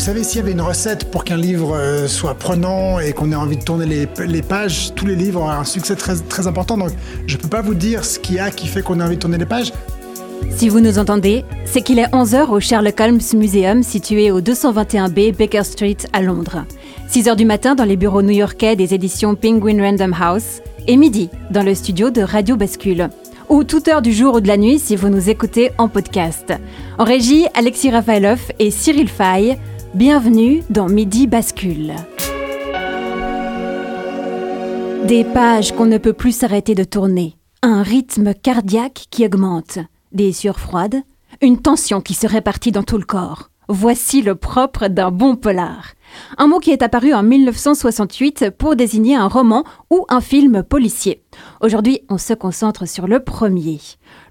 Vous savez, s'il y avait une recette pour qu'un livre euh, soit prenant et qu'on ait envie de tourner les, les pages, tous les livres ont un succès très, très important. Donc, je ne peux pas vous dire ce qu'il y a qui fait qu'on a envie de tourner les pages. Si vous nous entendez, c'est qu'il est 11h au Sherlock Holmes Museum situé au 221B Baker Street à Londres. 6h du matin dans les bureaux new-yorkais des éditions Penguin Random House et midi dans le studio de Radio Bascule. Ou toute heure du jour ou de la nuit si vous nous écoutez en podcast. En régie, Alexis Rafaelov et Cyril Fay. Bienvenue dans Midi Bascule. Des pages qu'on ne peut plus s'arrêter de tourner. Un rythme cardiaque qui augmente. Des sueurs froides. Une tension qui se répartit dans tout le corps. Voici le propre d'un bon polar. Un mot qui est apparu en 1968 pour désigner un roman ou un film policier. Aujourd'hui, on se concentre sur le premier.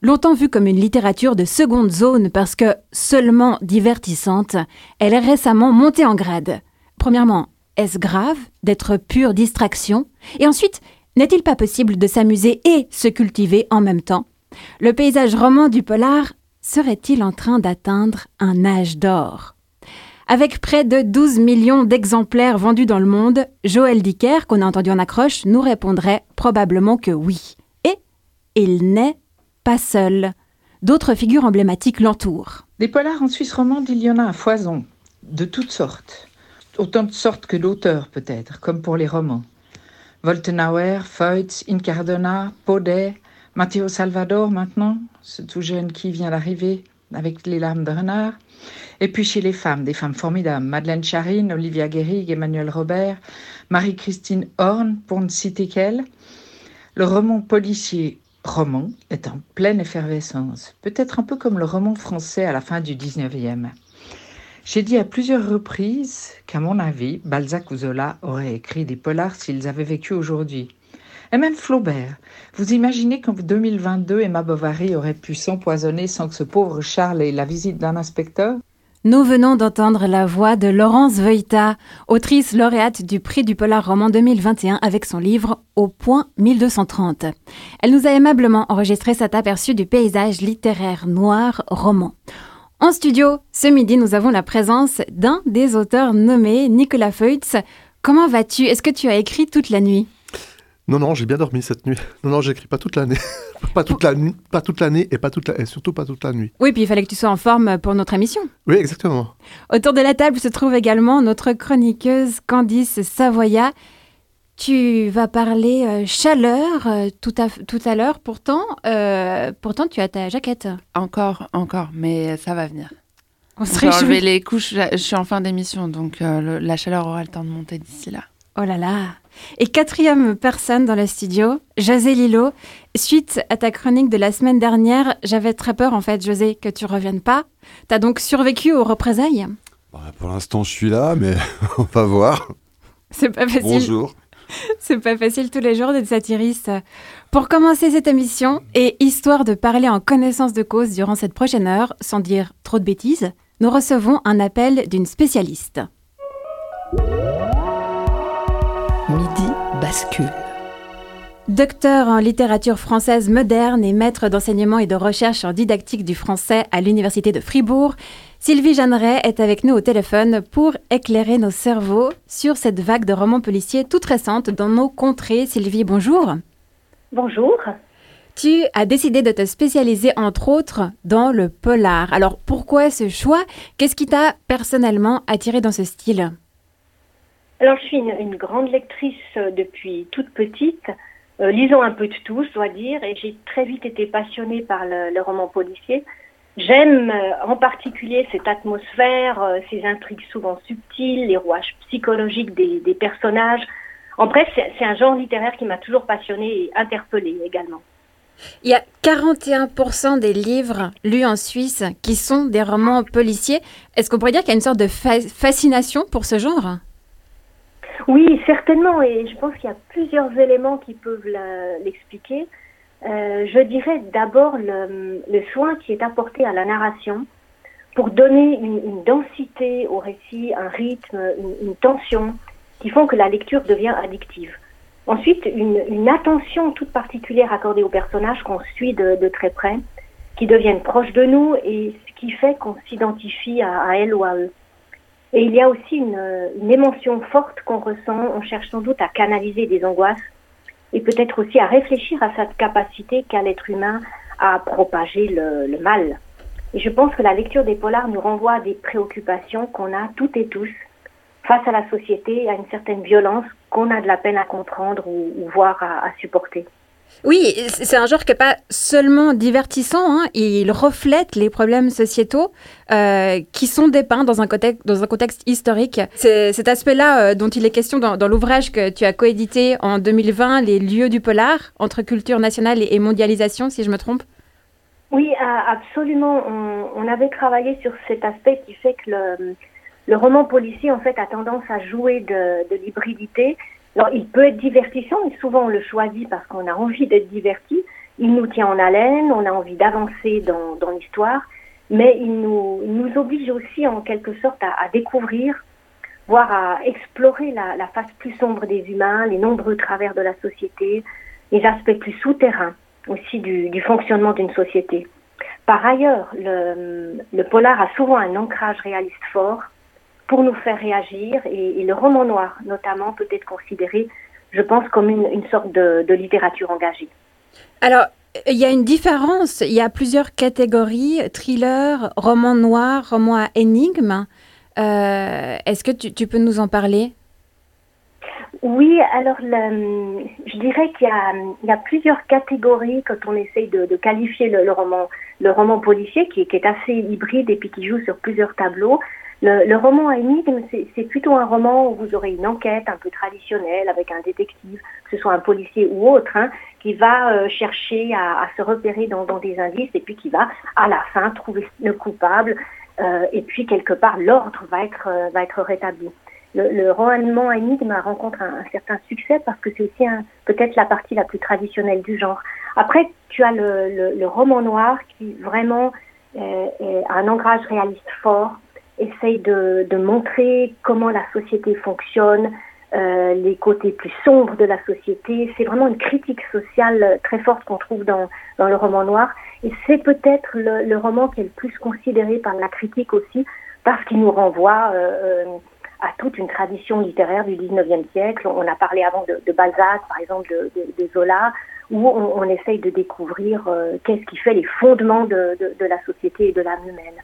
Longtemps vu comme une littérature de seconde zone parce que seulement divertissante, elle est récemment montée en grade. Premièrement, est-ce grave d'être pure distraction? Et ensuite, n'est-il pas possible de s'amuser et se cultiver en même temps? Le paysage roman du polar serait-il en train d'atteindre un âge d'or? Avec près de 12 millions d'exemplaires vendus dans le monde, Joël Dicker, qu'on a entendu en accroche, nous répondrait probablement que oui. Et il n'est pas seul. D'autres figures emblématiques l'entourent. Des polars en Suisse romande, il y en a à foison, de toutes sortes. Autant de sortes que d'auteurs, peut-être, comme pour les romans. Voltenauer, Feutz, Incardona, Paudet, Matteo Salvador maintenant, ce tout jeune qui vient d'arriver avec les larmes de renard. Et puis chez les femmes, des femmes formidables, Madeleine Charine, Olivia Guérig, Emmanuel Robert, Marie-Christine Horn, pour ne citer qu'elle. Le roman policier roman est en pleine effervescence, peut-être un peu comme le roman français à la fin du 19e. J'ai dit à plusieurs reprises qu'à mon avis, Balzac ou Zola auraient écrit des polars s'ils avaient vécu aujourd'hui. Et même Flaubert. Vous imaginez qu'en 2022, Emma Bovary aurait pu s'empoisonner sans que ce pauvre Charles ait la visite d'un inspecteur? Nous venons d'entendre la voix de Laurence Veuita, autrice lauréate du prix du Polar Roman 2021 avec son livre Au point 1230. Elle nous a aimablement enregistré cet aperçu du paysage littéraire noir roman. En studio, ce midi, nous avons la présence d'un des auteurs nommés Nicolas Feutz. Comment vas-tu? Est-ce que tu as écrit toute la nuit? Non, non, j'ai bien dormi cette nuit. Non, non, j'écris pas toute l'année. pas toute la nuit, pas toute l'année et pas toute la... et surtout pas toute la nuit. Oui, puis il fallait que tu sois en forme pour notre émission. Oui, exactement. Autour de la table se trouve également notre chroniqueuse Candice Savoya. Tu vas parler euh, chaleur euh, tout, à, tout à l'heure. Pourtant, euh, pourtant, tu as ta jaquette. Encore, encore, mais ça va venir. On se réjouit. les couches. Je suis en fin d'émission, donc euh, le- la chaleur aura le temps de monter d'ici là. Oh là là. Et quatrième personne dans le studio, José Lilo. Suite à ta chronique de la semaine dernière, j'avais très peur en fait, José, que tu reviennes pas. T'as donc survécu aux représailles? Bah, pour l'instant, je suis là, mais on va voir. C'est pas facile. Bonjour. C'est pas facile tous les jours d'être satiriste. Pour commencer cette émission, et histoire de parler en connaissance de cause durant cette prochaine heure, sans dire trop de bêtises, nous recevons un appel d'une spécialiste. Bascule. Docteur en littérature française moderne et maître d'enseignement et de recherche en didactique du français à l'Université de Fribourg, Sylvie Jeanneret est avec nous au téléphone pour éclairer nos cerveaux sur cette vague de romans policiers toute récente dans nos contrées. Sylvie, bonjour. Bonjour. Tu as décidé de te spécialiser entre autres dans le polar. Alors pourquoi ce choix? Qu'est-ce qui t'a personnellement attiré dans ce style? Alors, je suis une, grande lectrice euh, depuis toute petite, euh, lisant un peu de tout, je dois dire, et j'ai très vite été passionnée par le, roman policier. J'aime euh, en particulier cette atmosphère, euh, ces intrigues souvent subtiles, les rouages psychologiques des, personnages. En bref, c'est un genre littéraire qui m'a toujours passionnée et interpellée également. Il y a 41% des livres lus en Suisse qui sont des romans policiers. Est-ce qu'on pourrait dire qu'il y a une sorte de fa- fascination pour ce genre? Oui, certainement, et je pense qu'il y a plusieurs éléments qui peuvent l'expliquer. Euh, je dirais d'abord le, soin qui est apporté à la narration pour donner une, densité au récit, un rythme, une, tension qui font que la lecture devient addictive. Ensuite, une, attention toute particulière accordée aux personnages qu'on suit de, très près, qui deviennent proches de nous et ce qui fait qu'on s'identifie à, à elle ou à eux. Et il y a aussi une, une émotion forte qu'on ressent. On cherche sans doute à canaliser des angoisses et peut-être aussi à réfléchir à cette capacité qu'a l'être humain à propager le, mal. Et je pense que la lecture des polars nous renvoie à des préoccupations qu'on a toutes et tous face à la société, à une certaine violence qu'on a de la peine à comprendre ou, à, à supporter. Oui, c'est un genre qui n'est pas seulement divertissant, hein, il reflète les problèmes sociétaux euh, qui sont dépeints dans un contexte, historique. C'est cet aspect-là euh, dont il est question dans, l'ouvrage que tu as coédité en 2020, Les lieux du polar, entre culture nationale et, mondialisation, si je me trompe. Oui, absolument. On, avait travaillé sur cet aspect qui fait que le, roman policier, en fait, a tendance à jouer de l'hybridité il peut être divertissant, mais souvent on le choisit parce qu'on a envie d'être diverti. Il nous tient en haleine, on a envie d'avancer dans, l'histoire, mais il nous, oblige aussi en quelque sorte à, découvrir, voire à explorer la, face plus sombre des humains, les nombreux travers de la société, les aspects plus souterrains aussi du, fonctionnement d'une société. Par ailleurs, le, le polar a souvent un ancrage réaliste fort pour nous faire réagir. Et, et, le roman noir, notamment, peut être considéré, je pense, comme une, une sorte de, de, littérature engagée. Alors, il y a une différence. Il y a plusieurs catégories thriller, roman noir, roman à énigme. Euh, Est-ce que tu, tu, peux nous en parler? Oui, alors le, je dirais qu'il y, y, a plusieurs catégories quand on essaye de, de qualifier le, le, roman, le roman policier qui, qui, est assez hybride et puis qui joue sur plusieurs tableaux. Le, roman à énigme, c'est plutôt un roman où vous aurez une enquête un peu traditionnelle avec un détective, que ce soit un policier ou autre, hein, qui va euh, chercher à, se repérer dans, des indices et puis qui va à la fin trouver le coupable euh, et puis quelque part l'ordre va être euh, va être rétabli. Le, roman à énigme rencontre un, un, certain succès parce que c'est aussi peut-être la partie la plus traditionnelle du genre. Après, tu as le, roman noir qui vraiment a un ancrage réaliste fort essaye de, de, montrer comment la société fonctionne, euh, les côtés plus sombres de la société. C'est vraiment une critique sociale très forte qu'on trouve dans, dans le roman noir. Et c'est peut-être le, le, roman qui est le plus considéré par la critique aussi, parce qu'il nous renvoie euh, à toute une tradition littéraire du 19e siècle. On a parlé avant de, de Balzac, par exemple, de, de, de Zola, où on, on, essaye de découvrir euh, qu'est-ce qui fait les fondements de, de, la société et de l'âme humaine.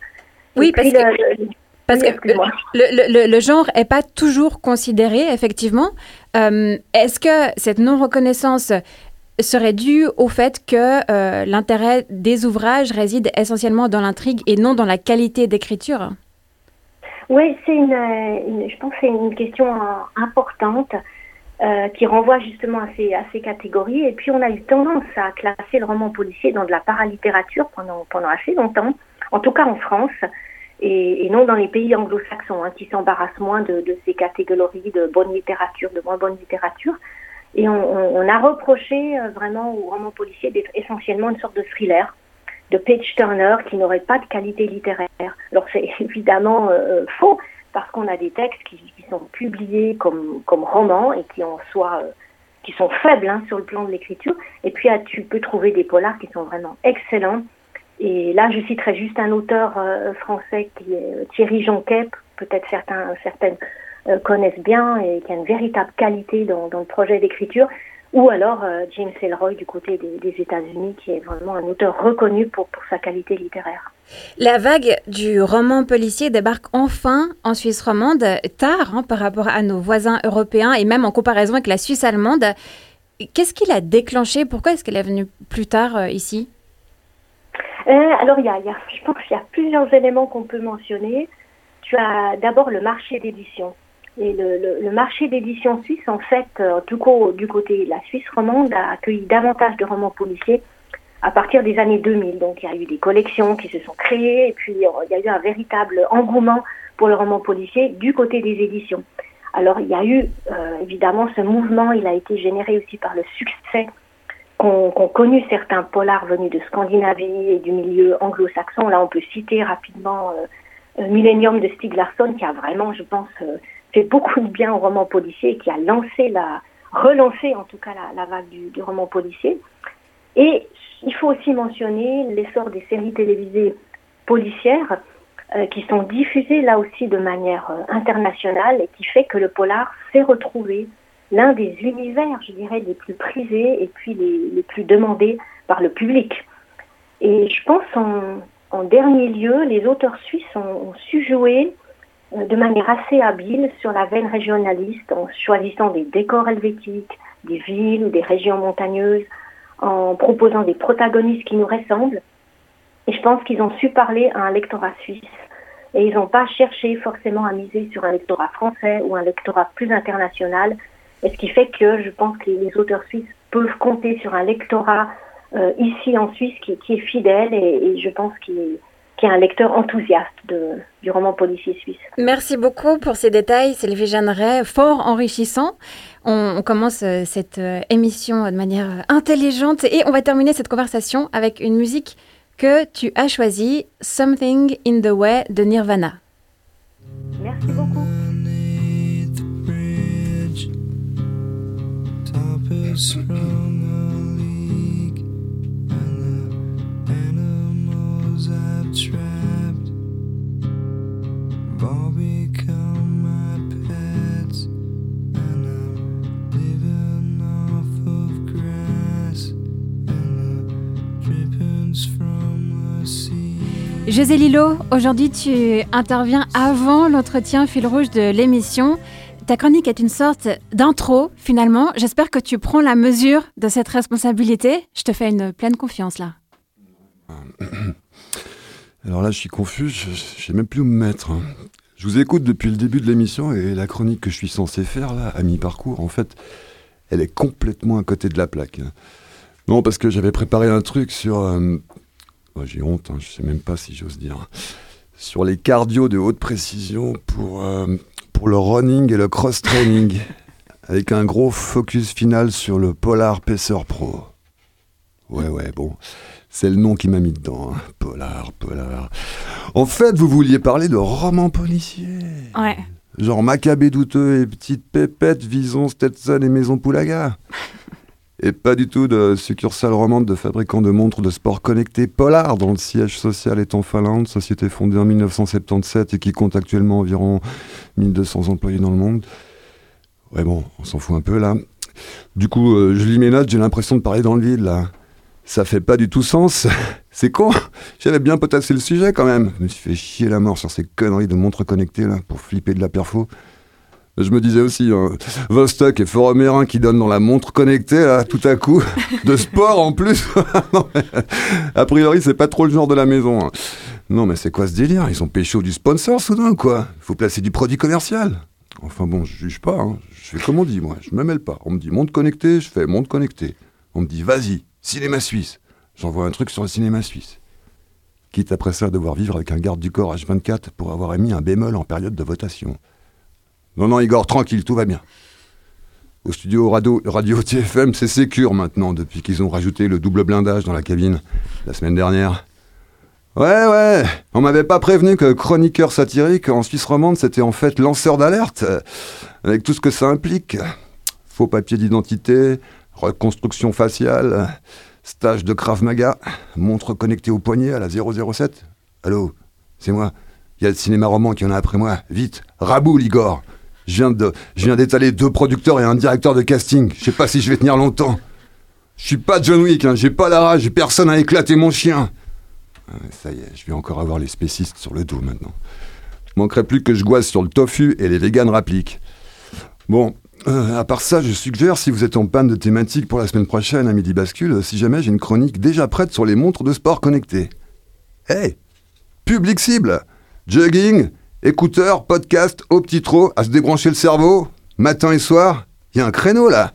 Oui, parce que... Parce oui, que le, le, le, genre n'est pas toujours considéré, effectivement. Euh, Est-ce que cette non-reconnaissance serait due au fait que euh, l'intérêt des ouvrages réside essentiellement dans l'intrigue et non dans la qualité d'écriture? Oui, c'est une, une, je pense que c'est une question importante euh, qui renvoie justement à ces, à ces catégories. Et puis on a eu tendance à classer le roman policier dans de la paralittérature pendant, pendant assez longtemps, en tout cas en France et, et non dans les pays anglo-saxons hein, qui s'embarrassent moins de, de, ces catégories de bonne littérature, de moins bonne littérature. Et on, on a reproché euh, vraiment au roman policier d'être essentiellement une sorte de thriller, de page turner qui n'aurait pas de qualité littéraire. Alors c'est évidemment euh, faux parce qu'on a des textes qui, qui, sont publiés comme, comme romans et qui en soient euh, qui sont faibles hein, sur le plan de l'écriture. Et puis ah, tu peux trouver des polars qui sont vraiment excellents et là, je citerai juste un auteur euh, français qui est Thierry Jonquet, peut-être certains, certaines euh, connaissent bien et qui a une véritable qualité dans, le projet d'écriture, ou alors euh, James Ellroy du côté des, États-Unis, qui est vraiment un auteur reconnu pour, sa qualité littéraire. La vague du roman policier débarque enfin en Suisse romande, tard hein, par rapport à nos voisins européens et même en comparaison avec la Suisse allemande. Qu'est-ce qui l'a déclenché? Pourquoi est-ce qu'elle est venue plus tard euh, ici? euh, alors, il y, a, je pense qu'il y a plusieurs éléments qu'on peut mentionner. Tu as d'abord le marché d'édition. Et le, marché d'édition suisse, en fait, euh, du, coup, du côté de la Suisse romande, a accueilli davantage de romans policiers à partir des années 2000. Donc, il y a eu des collections qui se sont créées et puis euh, il y a eu un véritable engouement pour le roman policier du côté des éditions. Alors il y a eu euh, évidemment ce mouvement, il a été généré aussi par le succès qu'ont connu certains polars venus de Scandinavie et du milieu anglo-saxon. Là on peut citer rapidement euh, Millennium de Stieg Larsson qui a vraiment, je pense, fait beaucoup de bien au roman policier et qui a lancé la, relancé en tout cas la, vague du, roman policier. Et il faut aussi mentionner l'essor des séries télévisées policières euh, qui sont diffusées là aussi de manière euh, internationale et qui fait que le polar s'est retrouvé l'un des univers, je dirais, les plus prisés et puis les, plus demandés par le public. Et je pense en, en dernier lieu, les auteurs suisses ont, ont su jouer euh, de manière assez habile sur la veine régionaliste en choisissant des décors helvétiques, des villes ou des régions montagneuses, en proposant des protagonistes qui nous ressemblent. Et je pense qu'ils ont su parler à un lectorat suisse. Et ils n'ont pas cherché forcément à miser sur un lectorat français ou un lectorat plus international. Et ce qui fait que je pense que les auteurs suisses peuvent compter sur un lectorat euh, ici en Suisse qui, est fidèle et, je pense qu'il est qui un lecteur enthousiaste du roman policier suisse. Merci beaucoup pour ces détails, Sylvie Jeanneret, fort enrichissant. On, on commence euh, cette euh, émission de manière intelligente et on va terminer cette conversation avec une musique que tu as choisie, Something in the Way de Nirvana. José Lilo, aujourd'hui tu interviens avant l'entretien fil rouge de l'émission. Ta chronique est une sorte d'intro finalement. J'espère que tu prends la mesure de cette responsabilité. Je te fais une pleine confiance là. Alors là, je suis confus, je ne sais même plus où me mettre. hein. Je vous écoute depuis le début de l'émission et la chronique que je suis censé faire là, à mi-parcours, en fait, elle est complètement à côté de la plaque. hein. Non, parce que j'avais préparé un truc sur. euh, J'ai honte, hein, je sais même pas si j'ose dire. Sur les cardio de haute précision pour, euh, pour le running et le cross-training. avec un gros focus final sur le Polar Pacer Pro. Ouais, ouais, bon. C'est le nom qui m'a mis dedans. hein. Polar, Polar. En fait, vous vouliez parler de roman policier. Ouais. Genre Maccabée douteux et Petite Pépette, Vison, Stetson et Maison Poulaga. Et pas du tout de succursale romande de fabricant de montres de sport connectés Polar, dont le siège social est en Finlande, société fondée en 1977 et qui compte actuellement environ 1200 employés dans le monde. Ouais bon, on s'en fout un peu là. Du coup, euh, je lis mes notes, j'ai l'impression de parler dans le vide là. Ça fait pas du tout sens. C'est con. J'avais bien potassé le sujet quand même. Je me suis fait chier la mort sur ces conneries de montres connectées là pour flipper de la perfo. Je me disais aussi, hein, Vostok et Forumérin qui donnent dans la montre connectée là, tout à coup, de sport en plus. A priori, c'est pas trop le genre de la maison. hein. Non, mais c'est quoi ce délire? Ils ont pécho du sponsor soudain, quoi? Faut placer du produit commercial. Enfin bon, je juge pas. hein. Je fais comme on dit, moi. Je me mêle pas. On me dit montre connectée, je fais montre connectée. On me dit vas-y, cinéma suisse. J'envoie un truc sur le cinéma suisse. Quitte après ça à devoir vivre avec un garde du corps H24 pour avoir émis un bémol en période de votation. Non, non, Igor, tranquille, tout va bien. Au studio radio, radio TFM, c'est sécure maintenant, depuis qu'ils ont rajouté le double blindage dans la cabine la semaine dernière. Ouais, ouais, on m'avait pas prévenu que chroniqueur satirique en Suisse romande, c'était en fait lanceur d'alerte, euh, avec tout ce que ça implique. Faux papier d'identité, reconstruction faciale, stage de Krav Maga, montre connectée au poignet à la 007. Allô, c'est moi. Il y a le cinéma roman qui en a après moi. Vite, raboule, Igor. Je viens de, je viens d'étaler deux producteurs et un directeur de casting. Je sais pas si je vais tenir longtemps. Je suis pas John Wick, hein. j'ai pas la rage, personne à éclater mon chien. Ah, Ça y est, je vais encore avoir les spécistes sur le dos maintenant. Manquerait plus que je goise sur le tofu et les véganes rappliques. Bon, euh, à part ça, je suggère, si vous êtes en panne de thématique pour la semaine prochaine à Midi Bascule, si jamais j'ai une chronique déjà prête sur les montres de sport connectées. Hey Public cible Jogging, écouteurs, podcast, au petit trot, à se débrancher le cerveau, matin et soir, il y a un créneau là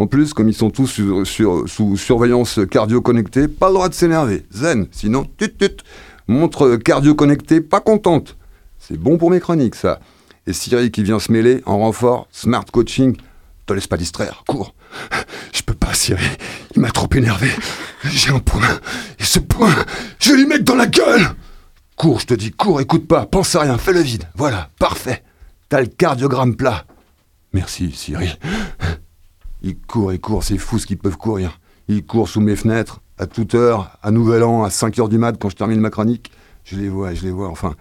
en plus, comme ils sont tous sous surveillance cardio-connectée, pas le droit de s'énerver. Zen, sinon, tut tut. Montre cardio-connectée, pas contente. C'est bon pour mes chroniques, ça. Et Siri qui vient se mêler en renfort, smart coaching. Te laisse pas distraire, cours. Je peux pas, Siri. Il m'a trop énervé. J'ai un point. Et ce point, je vais lui mettre dans la gueule. Cours, je te dis, cours, écoute pas, pense à rien, fais le vide. Voilà, parfait. T'as le cardiogramme plat. Merci, Siri. Ils courent, ils courent, c'est fou ce qu'ils peuvent courir. Ils courent sous mes fenêtres, à toute heure, à Nouvel An, à 5 heures du mat, quand je termine ma chronique. Je les vois, je les vois, enfin,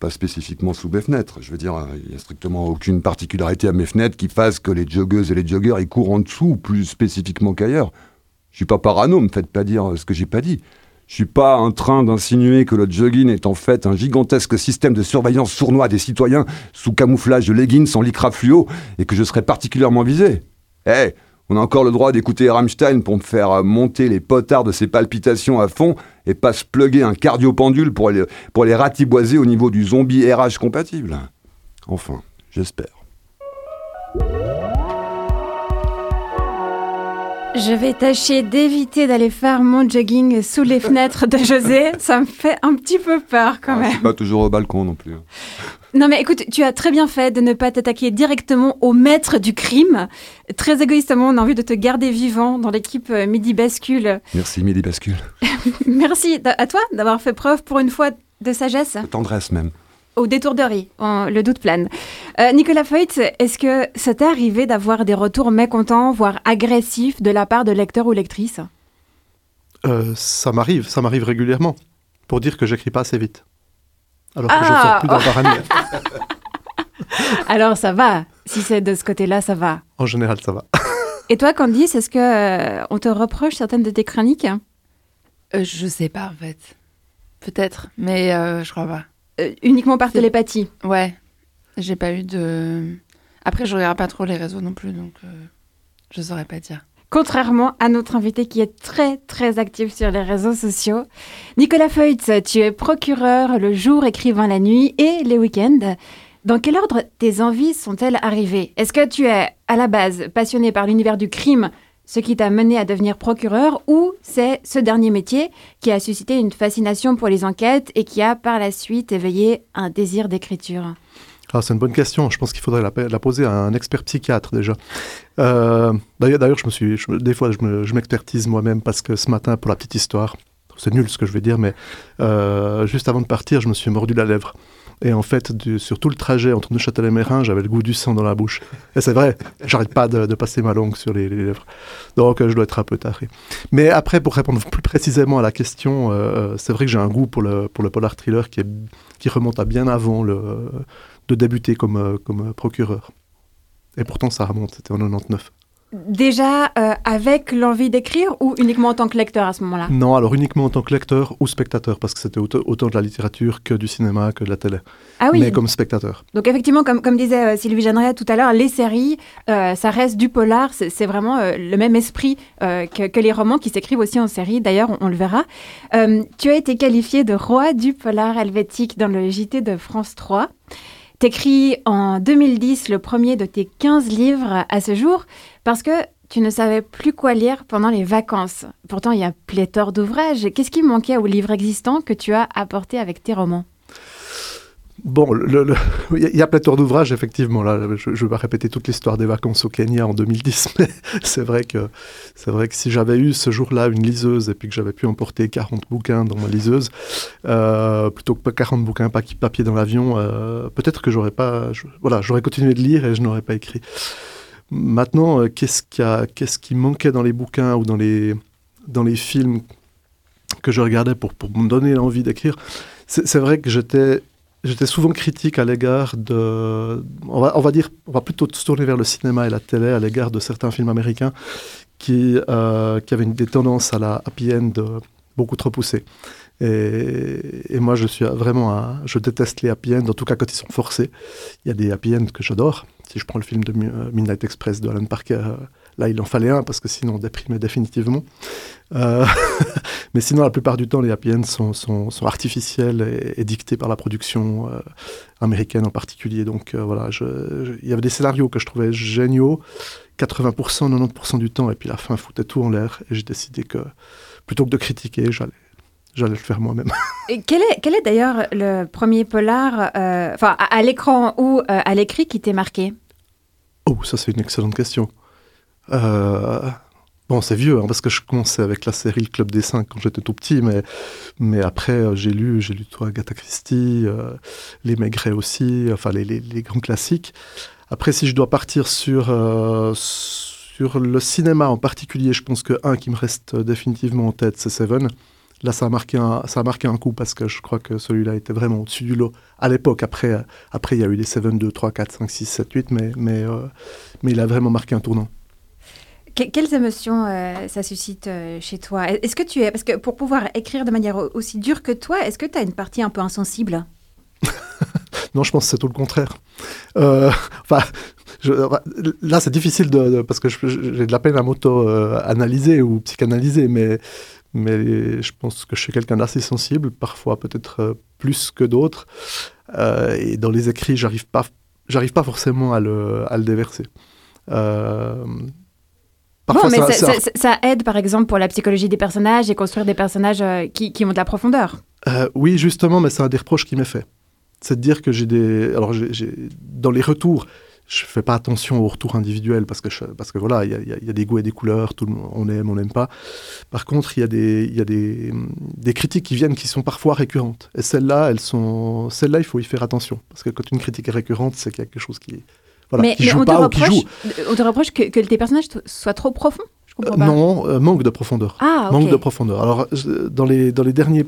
pas spécifiquement sous mes fenêtres. Je veux dire, euh, il n'y a strictement aucune particularité à mes fenêtres qui fasse que les joggeuses et les joggeurs, ils courent en dessous, plus spécifiquement qu'ailleurs. Je suis pas parano, me faites pas dire euh, ce que j'ai pas dit. Je suis pas en train d'insinuer que le jogging est en fait un gigantesque système de surveillance sournois des citoyens sous camouflage de leggings en lycra fluo et que je serais particulièrement visé. Eh, on a encore le droit d'écouter Rammstein pour me faire monter les potards de ses palpitations à fond et pas se plugger un cardiopendule pour les, pour les ratiboiser au niveau du zombie RH compatible. Enfin, j'espère. Je vais tâcher d'éviter d'aller faire mon jogging sous les fenêtres de José. Ça me fait un petit peu peur quand Ah, je même. suis pas toujours au balcon non plus. Non mais écoute, tu as très bien fait de ne pas t'attaquer directement au maître du crime. Très égoïstement, on a envie de te garder vivant dans l'équipe euh, Midi Bascule. Merci, Midi Bascule. Merci à toi d'avoir fait preuve pour une fois de sagesse De tendresse même. Au détour de riz, en- le doute plane. Euh, Nicolas Feutz, est-ce que ça t'est arrivé d'avoir des retours mécontents, voire agressifs de la part de lecteurs ou lectrices Euh, ça m'arrive, ça m'arrive régulièrement. Pour dire que j'écris pas assez vite. Alors que je Ah sors plus d'un par année. Alors ça va, si c'est de ce côté-là, ça va. En général, ça va. Et toi, Candice, est-ce que euh, on te reproche certaines de tes chroniques? Euh, je sais pas en fait. Peut-être, mais euh, je crois pas. Euh, Uniquement par télépathie Ouais, j'ai pas eu de. Après, je regarde pas trop les réseaux non plus, donc euh, je saurais pas dire. Contrairement à notre invité qui est très très actif sur les réseaux sociaux. Nicolas Feutz, tu es procureur le jour, écrivain la nuit et les week-ends. Dans quel ordre tes envies sont-elles arrivées? Est-ce que tu es à la base passionné par l'univers du crime, ce qui t'a mené à devenir procureur, ou c'est ce dernier métier qui a suscité une fascination pour les enquêtes et qui a par la suite éveillé un désir d'écriture? Ah, c'est une bonne question. Je pense qu'il faudrait la, poser à un expert psychiatre déjà. Euh, D'ailleurs, je me suis, des fois, je m'expertise moi-même parce que ce matin, pour la petite histoire, c'est nul ce que je vais dire, mais euh, juste avant de partir, je me suis mordu la lèvre. Et en fait, sur tout le trajet entre Neuchâtel et Mérin, j'avais le goût du sang dans la bouche. Et c'est vrai, j'arrête pas de, passer ma langue sur les, lèvres. Donc, euh, je dois être un peu taré. Mais après, pour répondre plus précisément à la question, euh, c'est vrai que j'ai un goût pour le, pour le polar thriller qui, est, remonte à bien avant de débuter comme, euh, comme euh, procureur. Et pourtant, ça remonte, c'était en 99. Déjà euh, avec l'envie d'écrire ou uniquement en tant que lecteur à ce moment-là? Non, alors uniquement en tant que lecteur ou spectateur, parce que c'était autant, de la littérature que du cinéma, que de la télé. Ah oui. Mais comme spectateur. Donc effectivement, comme, comme disait euh, Sylvie Jeanneret tout à l'heure, les séries, euh, ça reste du polar, c'est vraiment le même esprit que, que les romans qui s'écrivent aussi en série, d'ailleurs on, on le verra. Tu as été qualifié de roi du polar helvétique dans le JT de France 3. T'écris en 2010 le premier de tes 15 livres à ce jour parce que tu ne savais plus quoi lire pendant les vacances. Pourtant, il y a pléthore d'ouvrages. Qu'est-ce qui manquait aux livres existants que tu as apporté avec tes romans? Bon, il y a- pléthore d'ouvrages, effectivement. Là, je ne vais pas répéter toute l'histoire des vacances au Kenya en 2010, mais c'est vrai que, c'est vrai que si j'avais eu ce jour-là une liseuse et puis que j'avais pu emporter 40 bouquins dans ma liseuse, euh, plutôt que pas 40 bouquins pa- papier dans l'avion, euh, peut-être que j'aurais pas, voilà, j'aurais continué de lire et je n'aurais pas écrit. Maintenant, euh, qu'est-ce, qui manquait dans les bouquins ou dans les, dans les films que je regardais pour, me donner l'envie d'écrire? C'est vrai que j'étais J'étais souvent critique à l'égard de, on va, dire, on va plutôt se tourner vers le cinéma et la télé à l'égard de certains films américains qui, euh, qui avaient une, des tendances à la happy end beaucoup trop poussées. Et, moi, je suis vraiment, je déteste les happy end, en tout cas quand ils sont forcés. Il y a des happy end que j'adore. Si je prends le film de Mi- Midnight Express de Alan Parker, euh, là, il en fallait un parce que sinon on déprimait définitivement. Euh, mais sinon, la plupart du temps, les happy ends sont, sont, sont artificiels et, et dictés par la production euh, américaine en particulier. Donc euh, voilà, il y avait des scénarios que je trouvais géniaux, 80%, 90% du temps, et puis la fin foutait tout en l'air. Et j'ai décidé que plutôt que de critiquer, j'allais, j'allais le faire moi-même. Et quel est, quel est d'ailleurs le premier polar, enfin à, à l'écran ou à l'écrit qui t'est marqué? Oh, ça c'est une excellente question. Euh, bon, c'est vieux, hein, parce que je commençais avec la série Le Club des Cinq quand j'étais tout petit, mais, mais après euh, j'ai lu, j'ai lu toi, Agatha Christie, euh, Les Maigret aussi, enfin les, grands classiques. Après, si je dois partir sur, sur le cinéma en particulier, je pense que un qui me reste définitivement en tête, c'est Seven. Là, ça a, marqué un, ça a marqué un coup parce que je crois que celui-là était vraiment au-dessus du lot à l'époque. Après, après, il y a eu les 7, 2, 3, 4, 5, 6, 7, 8, mais, mais, mais il a vraiment marqué un tournant. Que- quelles émotions euh, ça suscite euh, chez toi? Est-ce que tu es, parce que pour pouvoir écrire de manière au- aussi dure que toi, est-ce que tu as une partie un peu insensible? Non, je pense que c'est tout le contraire. Euh, là, c'est difficile de, parce que j'ai de la peine à m'auto-analyser ou psychanalyser, mais, mais je pense que je suis quelqu'un d'assez sensible, parfois peut-être plus que d'autres. Et dans les écrits, j'arrive pas, pas forcément à le, à le déverser. Parfois, mais ça- ça, ça- ça- ça aide par exemple pour la psychologie des personnages et construire des personnages euh, qui, qui ont de la profondeur. Euh, oui, justement, mais c'est un des reproches qui m'est fait. C'est de dire que j'ai des. Alors, dans les retours, je fais pas attention aux retours individuels parce que, je- parce que voilà, il y a, y y des goûts et des couleurs, tout le on aime, on n'aime pas. Par contre, il y a, des, y a des, des critiques qui viennent qui sont parfois récurrentes. Et celles-là, elles sont. Celles-là, il faut y faire attention. Parce que quand une critique est récurrente, c'est qu'il y a quelque chose qui. Voilà, mais qui mais joue on, te pas ou qui reproche, joue. on te reproche que, que tes personnages soient trop profonds Je comprends Euh, pas. non, euh, manque de profondeur. Ah. Manque de profondeur. Alors, je- dans les, dans les derniers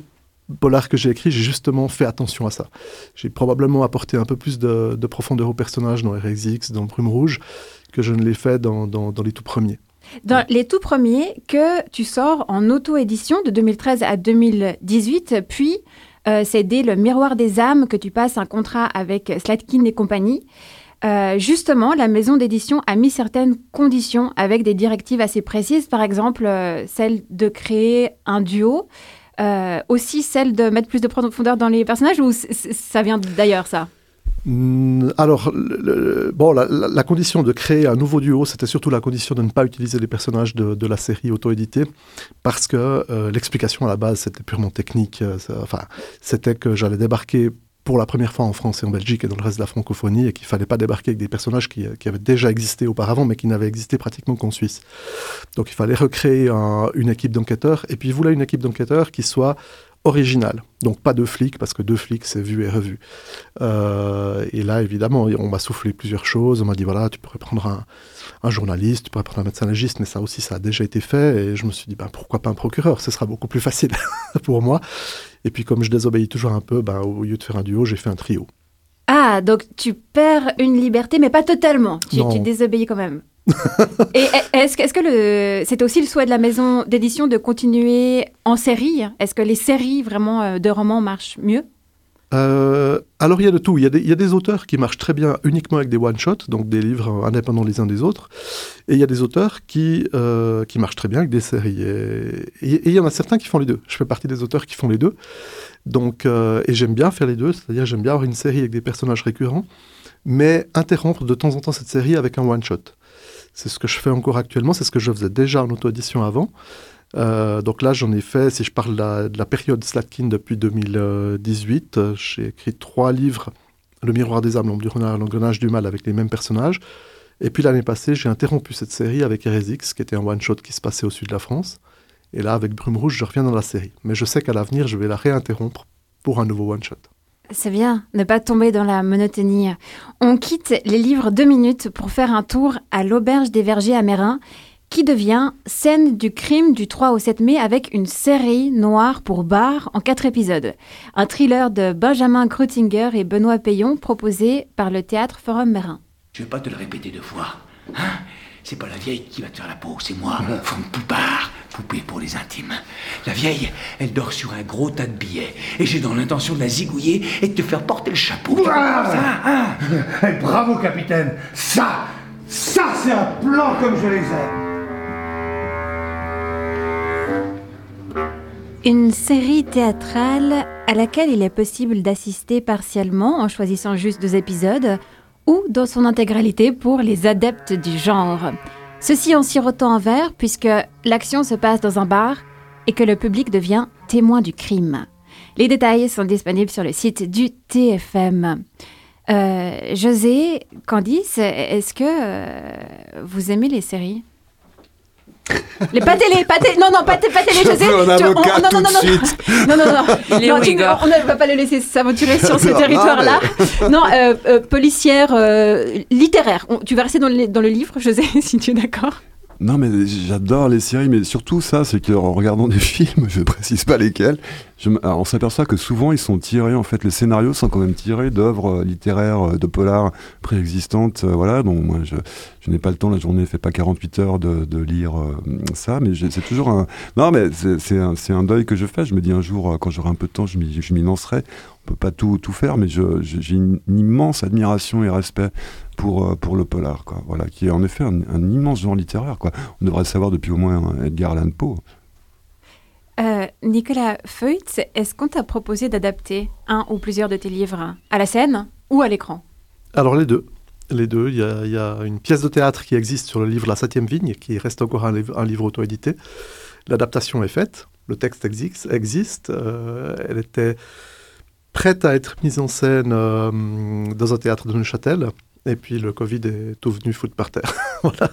polars que j'ai écrits, j'ai justement fait attention à ça. J'ai probablement apporté un peu plus de, de profondeur au personnage dans RXX, dans Brume Rouge, que je ne l'ai fait dans, dans, dans les tout premiers. Dans les tout premiers que tu sors en auto-édition de 2013 à 2018, puis euh, c'est dès le Miroir des âmes que tu passes un contrat avec Slatkin et compagnie. Euh, justement, la maison d'édition a mis certaines conditions avec des directives assez précises, par exemple euh, celle de créer un duo, euh, aussi celle de mettre plus de profondeur dans les personnages, ou ça vient d'ailleurs ça? Alors, bon, la, condition de créer un nouveau duo, c'était surtout la condition de ne pas utiliser les personnages de, la série auto-éditée, parce que l'explication à la base, c'était purement technique. enfin, c'était que j'allais débarquer pour la première fois en France et en Belgique et dans le reste de la francophonie, et qu'il fallait pas débarquer avec des personnages qui, qui avaient déjà existé auparavant, mais qui n'avaient existé pratiquement qu'en Suisse. Donc, il fallait recréer un- une équipe d'enquêteurs, et puis il voulait une équipe d'enquêteurs qui soit originale. Donc, pas deux flics, parce que deux flics, c'est vu et revu. Euh, et là, évidemment, on m'a soufflé plusieurs choses. On m'a dit, voilà, tu pourrais prendre un, un journaliste, tu pourrais prendre un médecin légiste, mais ça aussi, ça a déjà été fait. Et je me suis dit, ben, pourquoi pas un procureur? Ce sera beaucoup plus facile pour moi. Et puis, comme je désobéis toujours un peu, ben, au lieu de faire un duo, j'ai fait un trio. Ah, donc tu perds une liberté, mais pas totalement. Tu désobéis quand même. Et est-ce que, c'était aussi le souhait de la maison d'édition de continuer en série? Est-ce que les séries vraiment euh, de romans marchent mieux? Euh, alors, il y a de tout. Il y a, des, auteurs qui marchent très bien uniquement avec des one-shots, donc des livres indépendants les uns des autres. Et il y a des auteurs qui, euh, qui marchent très bien avec des séries. Et, il y en a certains qui font les deux. Je fais partie des auteurs qui font les deux. Donc, et j'aime bien faire les deux, c'est-à-dire j'aime bien avoir une série avec des personnages récurrents, mais interrompre de temps en temps cette série avec un one-shot. C'est ce que je fais encore actuellement, c'est ce que je faisais déjà en auto-édition avant. Euh, donc là, j'en ai fait, si je parle de la, de la période Slatkin depuis 2018, euh, j'ai écrit trois livres, Le miroir des âmes, l'engrenage du mal, avec les mêmes personnages. Et puis l'année passée, j'ai interrompu cette série avec RSX, qui était un one-shot qui se passait au sud de la France. Et là, avec Brume Rouge, je reviens dans la série. Mais je sais qu'à l'avenir, je vais la réinterrompre pour un nouveau one-shot. C'est bien, ne pas tomber dans la monotonie. On quitte les livres deux minutes pour faire un tour à l'auberge des vergers à Mérin, qui devient scène du crime du 3 au 7 mai avec une série noire pour bar en quatre épisodes. Un thriller de Benjamin Krutinger et Benoît Payon proposé par le théâtre Forum Mérin. Je vais pas te le répéter deux fois. Hein? C'est pas la vieille qui va te faire la peau, c'est moi, Franck Poupard, poupée pour les intimes. La vieille, elle dort sur un gros tas de billets. Et j'ai dans l'intention de la zigouiller et de te faire porter le chapeau. Ça, hein Eh, Bravo, capitaine Ça Ça, c'est un plan comme je les aime Une série théâtrale à laquelle il est possible d'assister partiellement en choisissant juste deux épisodes ou dans son intégralité pour les adeptes du genre. Ceci en sirotant un verre puisque l'action se passe dans un bar et que le public devient témoin du crime. Les détails sont disponibles sur le site du TFM. Euh, José, Candice, est-ce que euh, vous aimez les séries? Les pas télé, pas télé, non non pas, télé, Je un Tu- on- non, non, tout non, non, suite. non, non, non, Léo non, tu- on ne va pas le laisser s'aventurer sur ce Non, territoire-là. Non, euh, euh, policière, euh, littéraire. On- tu vas rester dans le, dans le livre, José, si tu es d'accord. Non, mais j'adore les séries, mais surtout ça, c'est qu'en regardant des films, je précise pas lesquels, on s'aperçoit que souvent ils sont tirés, en fait, les scénarios sont quand même tirés d'œuvres euh, littéraires, euh, de polars préexistantes, euh, voilà. Donc moi, je, n'ai pas le temps, la journée fait pas 48 heures de, lire ça, mais c'est toujours un. Non, mais c'est un, deuil que je fais. Je me dis un jour, quand j'aurai un peu de temps, je m'y lancerai. On peut pas tout, tout faire, mais j'ai une immense admiration et respect pour, euh, pour le polar, quoi. Voilà, qui est en effet un, un immense genre littéraire, quoi. On devrait le savoir depuis au moins euh, Edgar Allan Poe. Euh, Nicolas Feutz, est-ce qu'on t'a proposé d'adapter un ou plusieurs de tes livres à la scène ou à l'écran? Alors les deux. Les deux. Il y, a, il y a une pièce de théâtre qui existe sur le livre La Septième Vigne, qui reste encore un, livre- un livre auto-édité. L'adaptation est faite, le texte existe. existe euh, elle était prête à être mise en scène euh, dans un théâtre de Neuchâtel. Et puis le Covid est tout venu foutre par terre. voilà.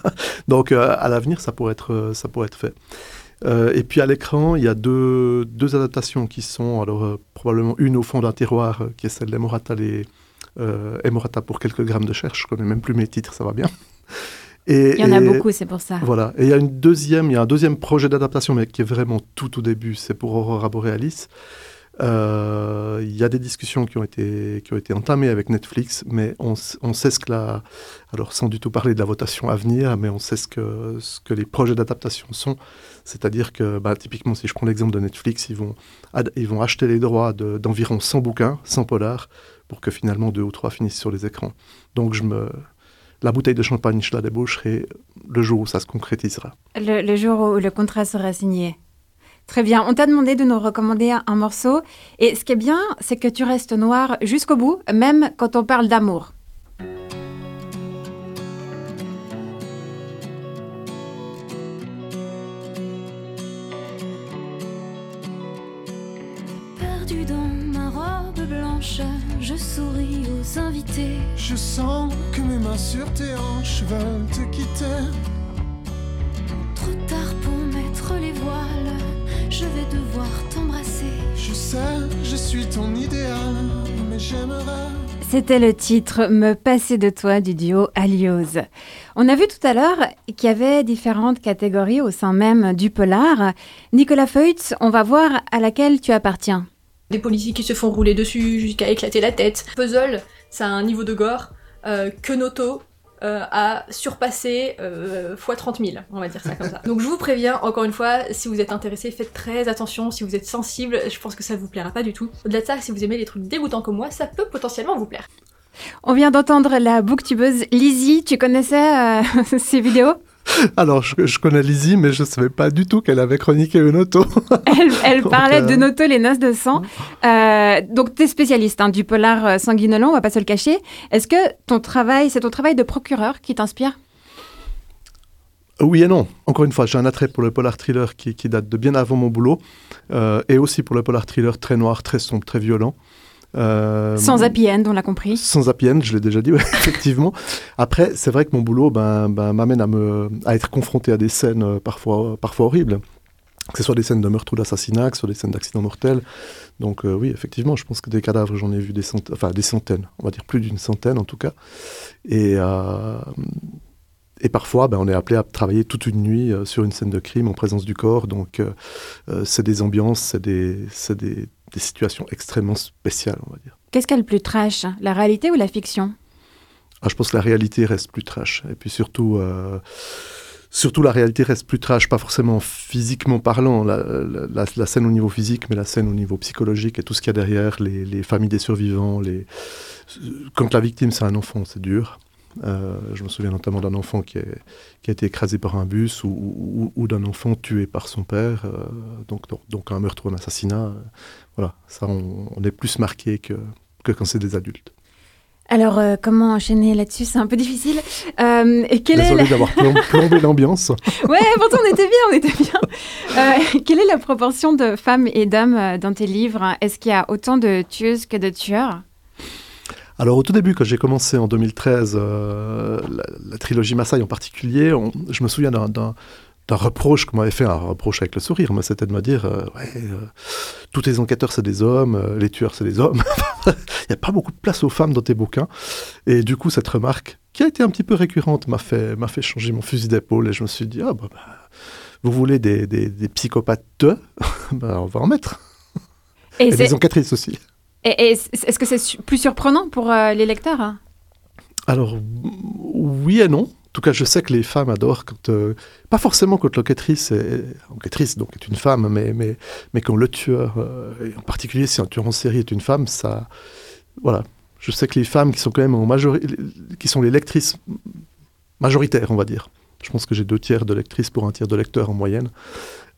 Donc euh, à l'avenir, ça pourrait être, euh, ça pourrait être fait. Euh, et puis à l'écran, il y a deux, deux adaptations qui sont, alors euh, probablement une au fond d'un tiroir, qui est celle d'Emorata les, Emorata pour quelques grammes de chair. Je connais même plus mes titres, ça va bien. Et, Il y en a beaucoup, c'est pour ça. Voilà. Et il y a une deuxième, il y a un deuxième projet d'adaptation, mais qui est vraiment tout au début. C'est pour Aurora Borealis. Euh, Il y a des discussions qui ont été qui ont été entamées avec Netflix, mais on, on sait ce que la, alors sans du tout parler de la votation à venir, mais on sait ce que ce que les projets d'adaptation sont. C'est-à-dire que, bah, typiquement, si je prends l'exemple de Netflix, ils vont ils vont acheter les droits de- d'environ 100 bouquins, 100 polars, pour que finalement deux ou trois finissent sur les écrans. Donc je me la bouteille de champagne, je la débaucherai le jour où ça se concrétisera. Le jour où le contrat sera signé. Très bien. On t'a demandé de nous recommander un, morceau. Et ce qui est bien, c'est que tu restes noir jusqu'au bout, même quand on parle d'amour. Perdu dans ma robe blanche, je souris aux invités. Je sens que mes mains sur tes hanches veulent te quitter. Trop tard pour mettre les voiles, je vais devoir t'embrasser. Je sais, je suis ton idéal, mais j'aimerais. C'était le titre Me passer de toi du duo Alios. On a vu tout à l'heure qu'il y avait différentes catégories au sein même du polar. Nicolas Feutz, on va voir à laquelle tu appartiens. Des policiers qui se font rouler dessus jusqu'à éclater la tête. Puzzle, ça a un niveau de gore euh, que Noto euh, a surpassé euh, x 30 000, on va dire ça comme ça. Donc je vous préviens, encore une fois, si vous êtes intéressé, faites très attention, si vous êtes sensible, je pense que ça vous plaira pas du tout. Au-delà de ça, si vous aimez les trucs dégoûtants comme moi, ça peut potentiellement vous plaire. On vient d'entendre la booktubeuse Lizzie. Tu connaissais euh, ces vidéos? Alors, je, je connais Lizzie, mais je ne savais pas du tout qu'elle avait chroniqué une auto. Elle, elle Donc, parlait euh, de Noto, les noces de sang. Euh, donc, tu es spécialiste hein, du polar euh, sanguinolent, on va pas se le cacher. Est-ce que ton travail, c'est ton travail de procureur qui t'inspire? Oui et non. Encore une fois, j'ai un attrait pour le polar thriller qui, qui date de bien avant mon boulot, euh, et aussi pour le polar thriller très noir, très sombre, très violent. Euh, Sans happy end, on l'a compris. Sans happy end, je l'ai déjà dit, ouais, effectivement. Après, c'est vrai que mon boulot ben, ben, m'amène à, me, à être confronté à des scènes euh, parfois, parfois horribles. Que ce soit des scènes de meurtre ou d'assassinat, que ce soit des scènes d'accident mortel. Donc euh, oui, effectivement, je pense que des cadavres, j'en ai vu des centaines, enfin des centaines, on va dire plus d'une centaine en tout cas. Et, euh, et parfois, ben, on est appelé à travailler toute une nuit euh, sur une scène de crime en présence du corps. Donc euh, euh, c'est des ambiances, c'est des, des, des situations extrêmement spéciales, on va dire. Qu'est-ce qu'il y a le plus trash La réalité ou la fiction? Ah, je pense que la réalité reste plus trash. Et puis surtout, euh, surtout la réalité reste plus trash, pas forcément physiquement parlant, la, la- la- la scène au niveau physique, mais la scène au niveau psychologique et tout ce qu'il y a derrière, les, les familles des survivants. Les... Quand la victime, c'est un enfant, c'est dur. Euh, je me souviens notamment d'un enfant qui, est- qui a été écrasé par un bus ou, ou- ou d'un enfant tué par son père, euh, donc, un meurtre ou un assassinat. euh, voilà, ça, on, on est plus marqué que, que quand c'est des adultes. Alors, euh, comment enchaîner là-dessus? C'est un peu difficile. Euh, quelle Désolé la... d'avoir plom- plombé l'ambiance. Ouais, pourtant on était bien, on était bien. Euh, quelle est la proportion de femmes et d'hommes dans tes livres? Est-ce qu'il y a autant de tueuses que de tueurs? Alors au tout début, quand j'ai commencé en 2013, euh, la, la trilogie Maasai en particulier, on- je me souviens d'un- reproche qu'on m'avait fait, un reproche avec le sourire, mais c'était de me dire, euh, ouais, euh, tous les enquêteurs c'est des hommes, les tueurs c'est des hommes. Il n'y a pas beaucoup de place aux femmes dans tes bouquins. Et du coup, cette remarque, qui a été un petit peu récurrente, m'a fait, m'a fait changer mon fusil d'épaule et je me suis dit, ah bah, bah, vous voulez des, des, des psychopathes Ben, On va en mettre. Et Et, des enquêtrices aussi. Et, est-ce que c'est plus surprenant pour euh, les lecteurs hein? Alors, oui et non. En tout cas, je sais que les femmes adorent quand. euh, pas forcément quand l'enquêtrice est. Enquêtrice, donc, est une femme, mais, mais, mais quand le tueur, euh, en particulier si un tueur en série est une femme, ça. Voilà. Je sais que les femmes qui sont quand même en majori- qui sont les lectrices majoritaires, on va dire. Je pense que j'ai deux tiers de lectrices pour un tiers de lecteurs en moyenne.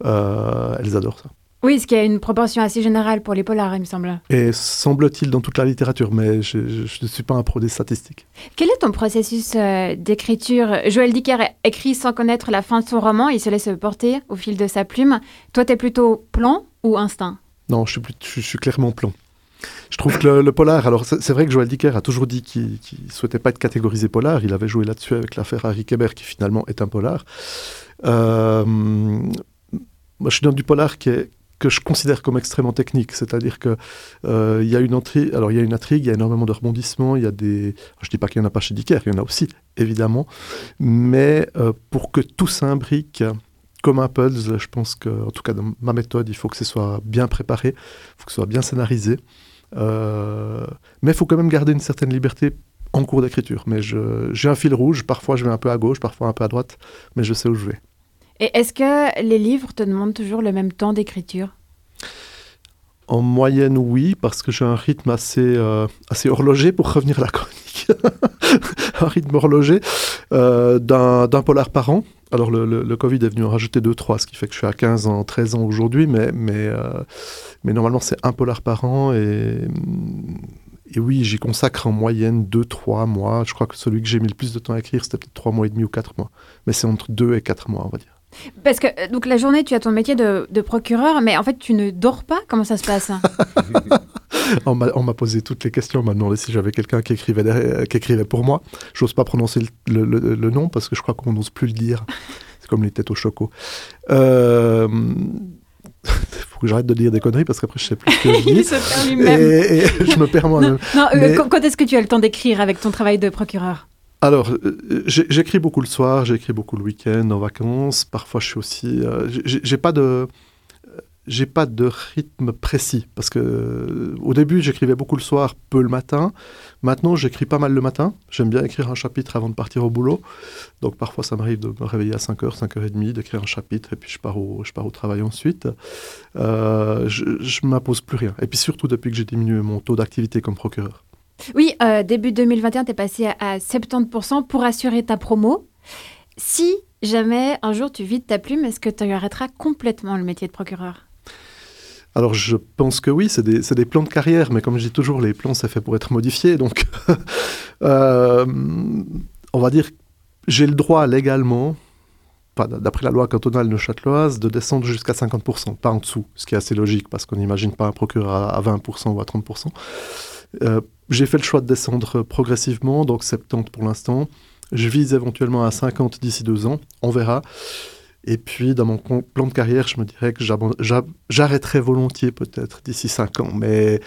Elles adorent ça. Oui, ce qui a une proportion assez générale pour les polars, il me semble. Et semble-t-il dans toute la littérature, mais je ne suis pas un pro des statistiques. Quel est ton processus euh, d'écriture? Joël Dicker écrit sans connaître la fin de son roman, il se laisse porter au fil de sa plume. Toi, t'es plutôt plan ou instinct? Non, je suis, plus- je suis clairement plan. Je trouve que le, le polar, alors c'est c'est vrai que Joël Dicker a toujours dit qu'il ne souhaitait pas être catégorisé polar. Il avait joué là-dessus avec l'affaire Harry Kéber, qui finalement est un polar. Euh, moi, je suis dans du polar qui est, que je considère comme extrêmement technique, c'est-à-dire que euh, il y a une intrigue, il y a une intrigue, il y a énormément de rebondissements, il y a des, je dis pas qu'il y en a pas chez Dicker, il y en a aussi évidemment, mais euh, pour que tout s'imbrique comme un puzzle, je pense que, en tout cas dans ma méthode, il faut que ce soit bien préparé, il faut que ce soit bien scénarisé, euh, mais il faut quand même garder une certaine liberté en cours d'écriture. Mais j'ai un fil rouge, parfois je vais un peu à gauche, parfois un peu à droite, mais je sais où je vais. Et est-ce que les livres te demandent toujours le même temps d'écriture? En moyenne, oui, parce que j'ai un rythme assez, euh, assez horloger pour revenir à la chronique. un rythme horloger euh, d'un polar par an. Alors, le, le- le Covid est venu en rajouter 2-3, ce qui fait que je suis à 15 ans, 13 ans aujourd'hui, mais, mais, euh, mais normalement, c'est un polar par an. Et, et oui, j'y consacre en moyenne 2-3 mois. Je crois que celui que j'ai mis le plus de temps à écrire, c'était peut-être 3 mois et demi ou 4 mois. Mais c'est entre 2 et 4 mois, on va dire. Parce que euh, donc la journée, tu as ton métier de, de procureur, mais en fait, tu ne dors pas? Comment ça se passe? On m'a on m'a posé toutes les questions, on m'a demandé si j'avais quelqu'un qui écrivait, derrière- qui écrivait pour moi. J'ose pas prononcer le, le- le- le nom parce que je crois qu'on n'ose plus le dire. C'est comme les têtes au choco. Euh... faut que j'arrête de dire des conneries parce qu'après je sais plus ce que je dis. Il se perd lui-même. Et, et je me perds moi-même. Non, euh, Mais- quand est-ce que tu as le temps d'écrire avec ton travail de procureur? Alors, euh, j'écris beaucoup le soir, j'écris beaucoup le week-end, en vacances. Parfois, je suis aussi. euh, j'ai- pas de. J'ai pas de rythme précis parce que euh, au début j'écrivais beaucoup le soir, peu le matin. Maintenant j'écris pas mal le matin. J'aime bien écrire un chapitre avant de partir au boulot. Donc parfois ça m'arrive de me réveiller à 5h, 5h30, d'écrire un chapitre et puis je pars au, je pars au travail ensuite. Euh, je je m'impose plus rien. Et puis surtout depuis que j'ai diminué mon taux d'activité comme procureur. Oui, euh, début 2021, tu es passé à, à 70% pour assurer ta promo. Si jamais un jour tu vides ta plume, est-ce que tu arrêteras complètement le métier de procureur? Alors je pense que oui, c'est des, plans de carrière, mais comme je dis toujours, les plans, c'est fait pour être modifié. Donc, euh, on va dire, j'ai le droit légalement, d'après la loi cantonale neuchâteloise, de descendre jusqu'à 50%, pas en dessous, ce qui est assez logique, parce qu'on n'imagine pas un procureur à, à 20% ou à 30%. Euh, j'ai fait le choix de descendre progressivement, donc 70 pour l'instant. Je vise éventuellement à 50 d'ici deux ans, on verra. Et puis, dans mon plan de carrière, je me dirais que j'arrêterai volontiers peut-être d'ici cinq ans. Mais,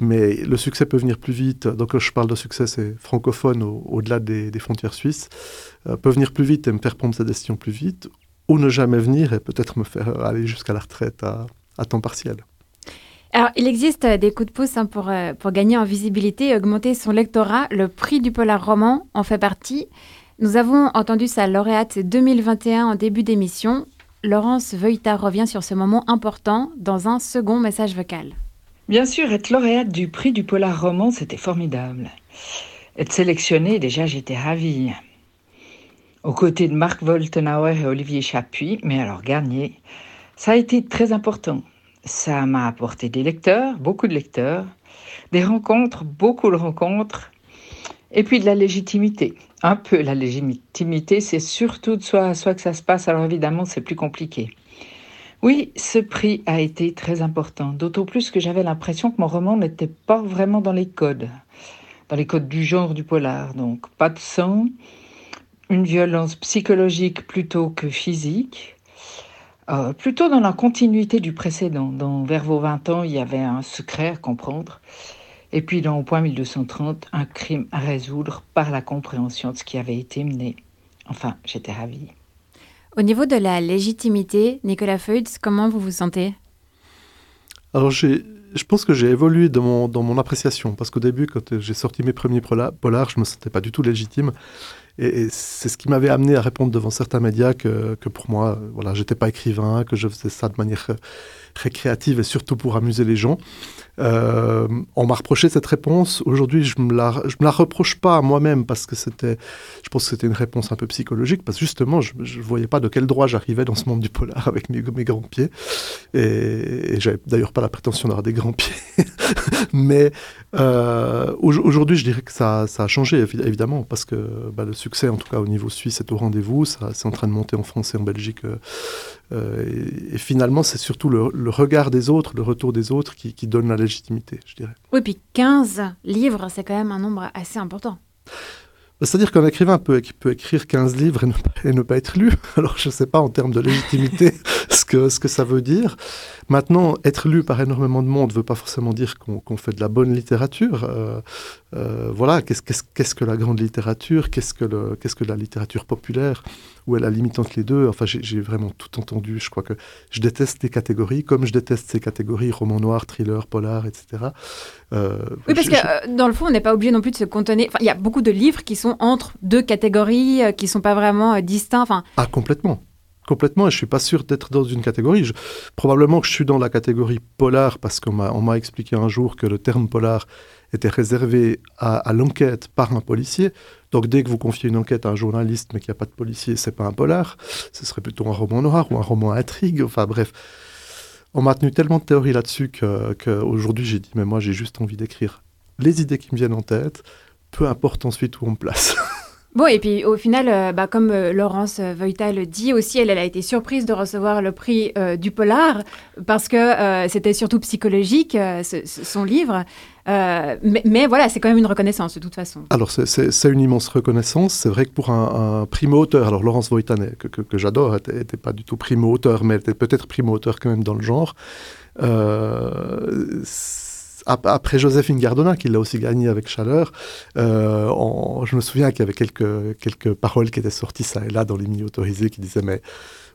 le succès peut venir plus vite. Donc, je parle de succès, c'est francophone au- au-delà des, frontières suisses. Euh, peut venir plus vite et me faire prendre sa décision plus vite. Ou ne jamais venir et peut-être me faire aller jusqu'à la retraite à temps partiel. Alors, il existe euh, des coups de pouce hein, pour, euh, pour gagner en visibilité et augmenter son lectorat. Le prix du polar roman en fait partie. Nous avons entendu sa lauréate 2021 en début d'émission. Laurence Veuilleta revient sur ce moment important dans un second message vocal. Bien sûr, être lauréate du prix du polar roman, c'était formidable. Être sélectionnée, déjà, j'étais ravie. Aux côtés de Marc Woltenauer et Olivier Chapuis, mais alors gagner, ça a été très important. Ça m'a apporté des lecteurs, beaucoup de lecteurs, des rencontres, beaucoup de rencontres. Et puis de la légitimité. Un peu la légitimité, c'est surtout de soi à soi que ça se passe, alors évidemment c'est plus compliqué. Oui, ce prix a été très important, d'autant plus que j'avais l'impression que mon roman n'était pas vraiment dans les codes, dans les codes du genre du polar. Donc pas de sang, une violence psychologique plutôt que physique, euh, plutôt dans la continuité du précédent. Dans Vers vos 20 ans, il y avait un secret à comprendre. Et puis dans Au point 1230, un crime à résoudre par la compréhension de ce qui avait été mené. Enfin, j'étais ravie. Au niveau de la légitimité, Nicolas Feutz, comment vous vous sentez? Alors, j'ai- je pense que j'ai évolué dans mon, dans mon appréciation, parce qu'au début, quand j'ai sorti mes premiers pola- polars, je me sentais pas du tout légitime. Et, c'est ce qui m'avait amené à répondre devant certains médias que, que pour moi, euh, voilà, j'étais pas écrivain, que je faisais ça de manière euh, récréative et surtout pour amuser les gens. Euh, on m'a reproché cette réponse. Aujourd'hui, je me me la reproche pas moi-même parce que c'était, je pense que c'était une réponse un peu psychologique parce que justement, je, je voyais pas de quel droit j'arrivais dans ce monde du polar avec mes, grands pieds. Et, et j'avais d'ailleurs pas la prétention d'avoir des grands pieds. Mais euh, au- aujourd'hui, je dirais que ça, a changé évi- évidemment parce que bah, le succès, en tout cas au niveau suisse, est au rendez-vous. C'est en train de monter en France et en Belgique. euh, et, finalement, c'est surtout le, regard des autres, le retour des autres qui donne la légitimité, je dirais. Oui, puis 15 livres, c'est quand même un nombre assez important. C'est-à-dire qu'un écrivain peut, qui peut écrire 15 livres et ne, pas- et ne pas être lu. Alors, je ne sais pas en termes de légitimité que, ce que ça veut dire. Maintenant, être lu par énormément de monde ne veut pas forcément dire qu'on fait de la bonne littérature. Euh, euh, voilà, qu'est-ce que la grande littérature? Qu'est-ce que, le- qu'est-ce que la littérature populaire? Où est la limite entre les deux? Enfin, j'ai vraiment tout entendu. Je crois que je déteste les catégories, comme je déteste ces catégories, roman noir, thriller, polar, etc. Euh, Oui, parce je- que je- dans le fond, on n'est pas obligé non plus de se cantonner. Enfin, il y a beaucoup de livres qui sont entre deux catégories, qui sont pas vraiment distincts. Enfin, Ah, complètement. Complètement, et je suis pas sûr d'être dans une catégorie. Probablement que je suis dans la catégorie polar parce qu'on m'a expliqué un jour que le terme polar était réservé à, l'enquête par un policier. Donc dès que vous confiez une enquête à un journaliste mais qu'il n'y a pas de policier, c'est pas un polar. Ce serait plutôt un roman noir ou un roman intrigue. Enfin bref, on m'a tenu tellement de théories là-dessus que, que j'ai dit mais moi j'ai juste envie d'écrire les idées qui me viennent en tête, peu importe ensuite où on me place. Bon, et puis au final, euh, bah, comme euh, Laurence Voïta le dit aussi, elle, elle a été surprise de recevoir le prix euh, du polar parce que c'était surtout psychologique, son livre. Mais, voilà, c'est quand même une reconnaissance de toute façon. Alors, c'est- une immense reconnaissance. C'est vrai que pour un, un primo-auteur, alors Laurence Voitanet, que, que- que j'adore, n'était pas du tout primo-auteur, mais elle était peut-être primo-auteur quand même dans le genre. Euh, après Joséphine Gardona, qui l'a aussi gagné avec Chaleur, euh, on- je me souviens qu'il y avait quelques, quelques paroles qui étaient sorties ça et là dans les milieux autorisés qui disaient mais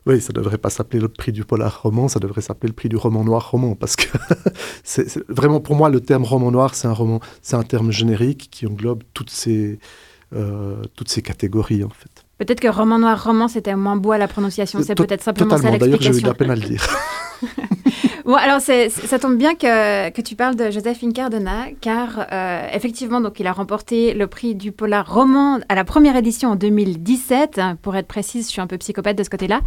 oui, ça ne devrait pas s'appeler le prix du polar roman, ça devrait s'appeler le prix du roman noir roman, parce que c'est c'est- vraiment pour moi le terme roman noir, c'est un roman, c'est un terme générique qui englobe toutes ces euh, toutes ces catégories en fait. Peut-être que roman noir, roman, c'était moins beau à la prononciation. C'est To- peut-être simplement ça. D'ailleurs, j'ai eu de la peine à le dire. Bon, alors c'est- ça tombe bien que, que tu parles de Joséphine Cardona, car euh, effectivement, donc il a remporté le prix du Polar roman à la première édition en 2017. Pour être précise, je suis un peu psychopathe de ce côté-là.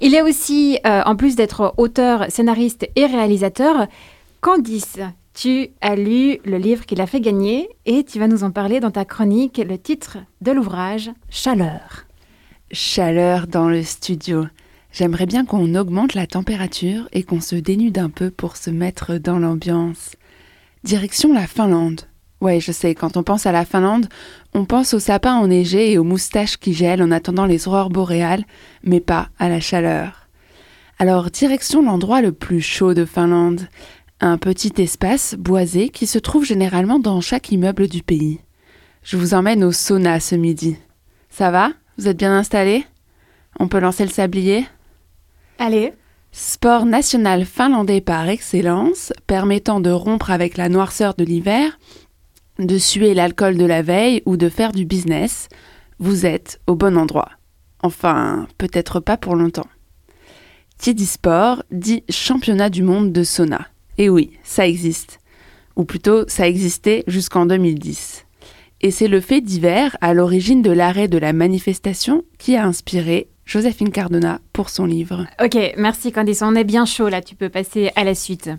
Il est aussi, euh, en plus d'être auteur, scénariste et réalisateur, Candice. Tu as lu le livre qu'il a fait gagner et tu vas nous en parler dans ta chronique, le titre de l'ouvrage Chaleur. Chaleur dans le studio. J'aimerais bien qu'on augmente la température et qu'on se dénude un peu pour se mettre dans l'ambiance. Direction la Finlande. Ouais, je sais, quand on pense à la Finlande, on pense aux sapins enneigés et aux moustaches qui gèlent en attendant les aurores boréales, mais pas à la chaleur. Alors, direction l'endroit le plus chaud de Finlande. Un petit espace boisé qui se trouve généralement dans chaque immeuble du pays. Je vous emmène au sauna ce midi. Ça va? Vous êtes bien installés? On peut lancer le sablier? Allez. Sport national finlandais par excellence, permettant de rompre avec la noirceur de l'hiver, de suer l'alcool de la veille ou de faire du business, vous êtes au bon endroit. Enfin, peut-être pas pour longtemps. Qui dit sport dit championnat du monde de sauna. Et oui, ça existe. Ou plutôt, ça existait jusqu'en 2010. Et c'est le fait divers à l'origine de l'arrêt de la manifestation qui a inspiré Joséphine Cardona pour son livre. Ok, merci Candice, on est bien chaud là, tu peux passer à la suite.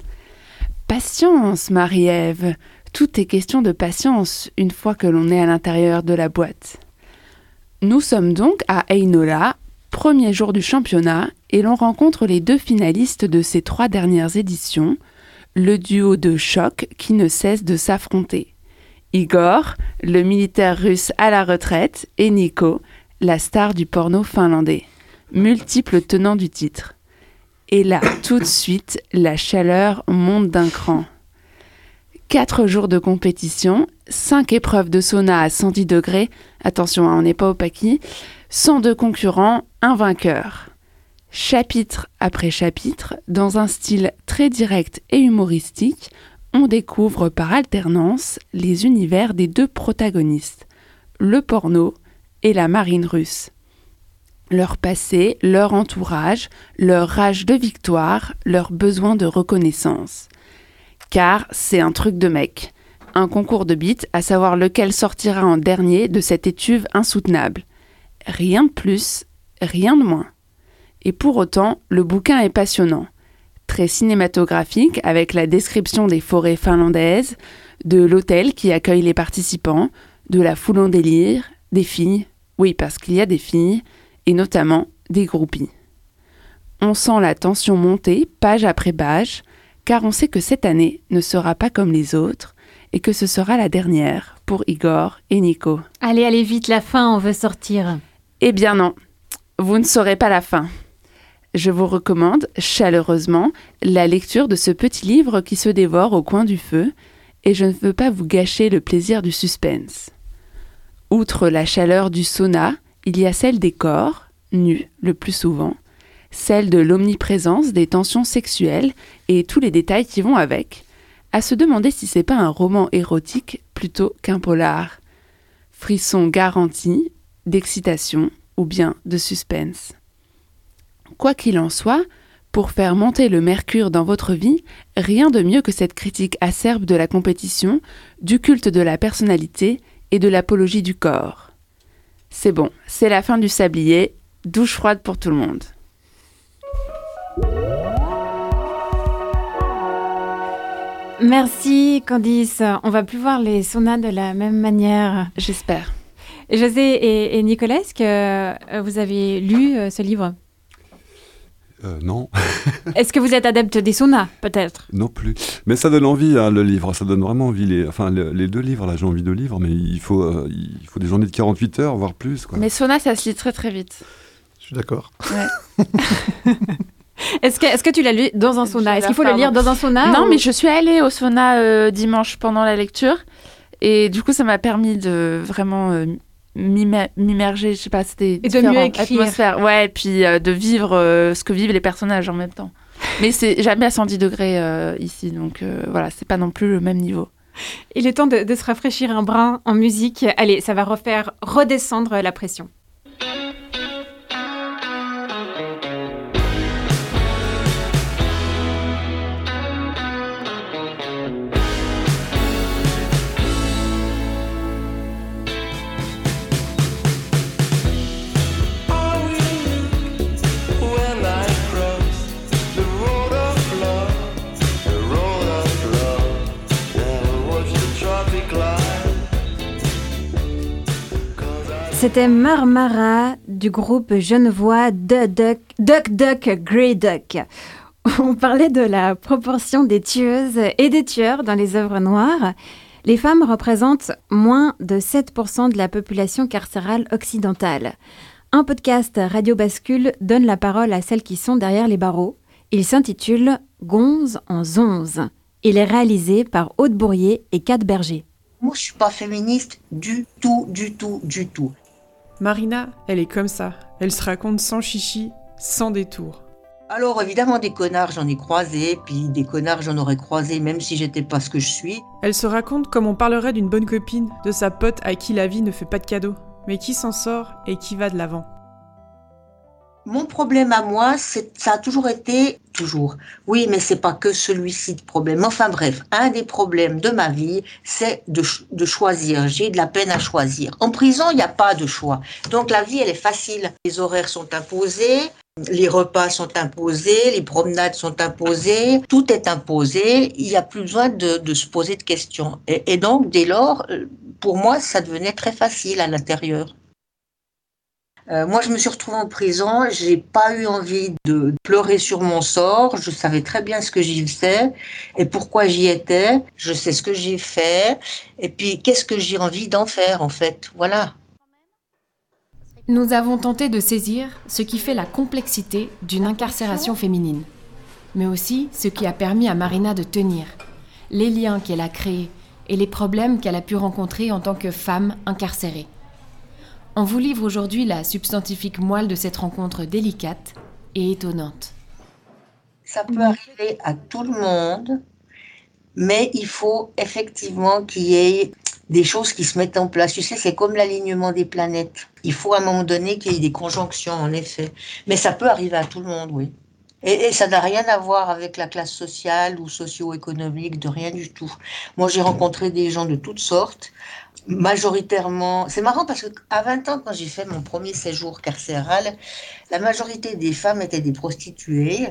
Patience, Marie-Ève. Tout est question de patience une fois que l'on est à l'intérieur de la boîte. Nous sommes donc à Einola, premier jour du championnat, et l'on rencontre les deux finalistes de ces trois dernières éditions, le duo de choc qui ne cesse de s'affronter. Igor, le militaire russe à la retraite, et Nico, la star du porno finlandais, multiple tenant du titre. Et là, tout de suite, la chaleur monte d'un cran. Quatre jours de compétition, cinq épreuves de sauna à 110 degrés, attention, hein, on n'est pas au paquis, 102 concurrents, un vainqueur. Chapitre après chapitre, dans un style très direct et humoristique, on découvre par alternance les univers des deux protagonistes, le porno et la marine russe. Leur passé, leur entourage, leur rage de victoire, leur besoin de reconnaissance. Car c'est un truc de mec. Un concours de bites à savoir lequel sortira en dernier de cette étuve insoutenable. Rien de plus, rien de moins. Et pour autant, le bouquin est passionnant. Très cinématographique avec la description des forêts finlandaises, de l'hôtel qui accueille les participants, de la foule en délire, des filles, oui parce qu'il y a des filles, et notamment des groupies. On sent la tension monter page après page, car on sait que cette année ne sera pas comme les autres, et que ce sera la dernière pour Igor et Nico. Allez, allez vite, la fin, on veut sortir. Eh bien non, vous ne saurez pas la fin. Je vous recommande chaleureusement la lecture de ce petit livre qui se dévore au coin du feu, et je ne veux pas vous gâcher le plaisir du suspense. Outre la chaleur du sauna, il y a celle des corps, nus le plus souvent, celle de l'omniprésence des tensions sexuelles et tous les détails qui vont avec, à se demander si c'est pas un roman érotique plutôt qu'un polar. Frisson garanti, d'excitation ou bien de suspense. Quoi qu'il en soit, pour faire monter le mercure dans votre vie, rien de mieux que cette critique acerbe de la compétition, du culte de la personnalité et de l'apologie du corps. C'est bon, c'est la fin du sablier, douche froide pour tout le monde. Merci Candice. On va plus voir les saunas de la même manière. J'espère. José et, et Nicolas, est-ce que euh, vous avez lu euh, ce livre? Euh, non. Est-ce que vous êtes adepte des saunas, peut-être? Non plus. Mais ça donne envie, hein, le livre. Ça donne vraiment envie. Les, enfin, le- les deux livres, là, j'ai envie de lire, mais il faut, euh, il faut des journées de 48 heures, voire plus. Quoi. Mais sauna, ça se lit très très vite. Je suis d'accord. Est-ce que, est que tu l'as lu dans un sauna? Est-ce qu'il faut le lire dans un sauna Non, ou- mais je suis allée au sauna euh, dimanche pendant la lecture. Et du coup, ça m'a permis de vraiment euh, m'immerger. Je sais pas, c'était Et de mieux différent. écrire. Atmosphère. Ouais, et puis euh, de vivre euh, ce que vivent les personnages en même temps. Mais c'est jamais à 110 degrés euh, ici. Donc voilà, c'est pas non plus le même niveau. Il est temps de, de se rafraîchir un brin en musique. Allez, ça va refaire redescendre la pression. C'était Marmara du groupe genevois The Duck, Duck Duck Grey Duck. On parlait de la proportion des tueuses et des tueurs dans les œuvres noires. Les femmes représentent moins de 7% de la population carcérale occidentale. Un podcast Radio Bascule donne la parole à celles qui sont derrière les barreaux. Il s'intitule Gonze en zonze. Il est réalisé par Aude Bourrier et Kat Berger. Moi, je suis pas féministe du tout, du tout, du tout. Marina, elle est comme ça. Elle se raconte sans chichi, sans détour. Alors, évidemment, des connards, j'en ai croisé, puis des connards, j'en aurais croisé, même si j'étais pas ce que je suis. Elle se raconte comme on parlerait d'une bonne copine, de sa pote à qui la vie ne fait pas de cadeaux, mais qui s'en sort et qui va de l'avant? Mon problème à moi, c'est, ça a toujours été, toujours. Oui, mais c'est pas que celui-ci de problème. Enfin bref, un des problèmes de ma vie, c'est de, de choisir. J'ai de la peine à choisir. En prison, il n'y a pas de choix. Donc la vie, elle est facile. Les horaires sont imposés. Les repas sont imposés, les promenades sont imposées, tout est imposé. Il n'y a plus besoin de, de, se poser de questions. Et, et donc, dès lors, euh, pour moi, ça devenait très facile à l'intérieur. Euh, moi, je me suis retrouvée en prison. J'ai pas eu envie de pleurer sur mon sort. Je savais très bien ce que j'y faisais et pourquoi j'y étais. Je sais ce que j'ai fait. Et puis, qu'est-ce que j'ai envie d'en faire, en fait? Voilà. Nous avons tenté de saisir ce qui fait la complexité d'une incarcération féminine, mais aussi ce qui a permis à Marina de tenir, les liens qu'elle a créés et les problèmes qu'elle a pu rencontrer en tant que femme incarcérée. On vous livre aujourd'hui la substantifique moelle de cette rencontre délicate et étonnante. Ça peut arriver à tout le monde, mais il faut effectivement qu'il y ait des choses qui se mettent en place. Tu sais, c'est comme l'alignement des planètes. Il faut à un moment donné qu'il y ait des conjonctions, en effet. Mais ça peut arriver à tout le monde, oui. Et, ça n'a rien à voir avec la classe sociale ou socio-économique, de rien du tout. Moi, j'ai rencontré des gens de toutes sortes, majoritairement. C'est marrant parce qu'à 20 ans, quand j'ai fait mon premier séjour carcéral, la majorité des femmes étaient des prostituées.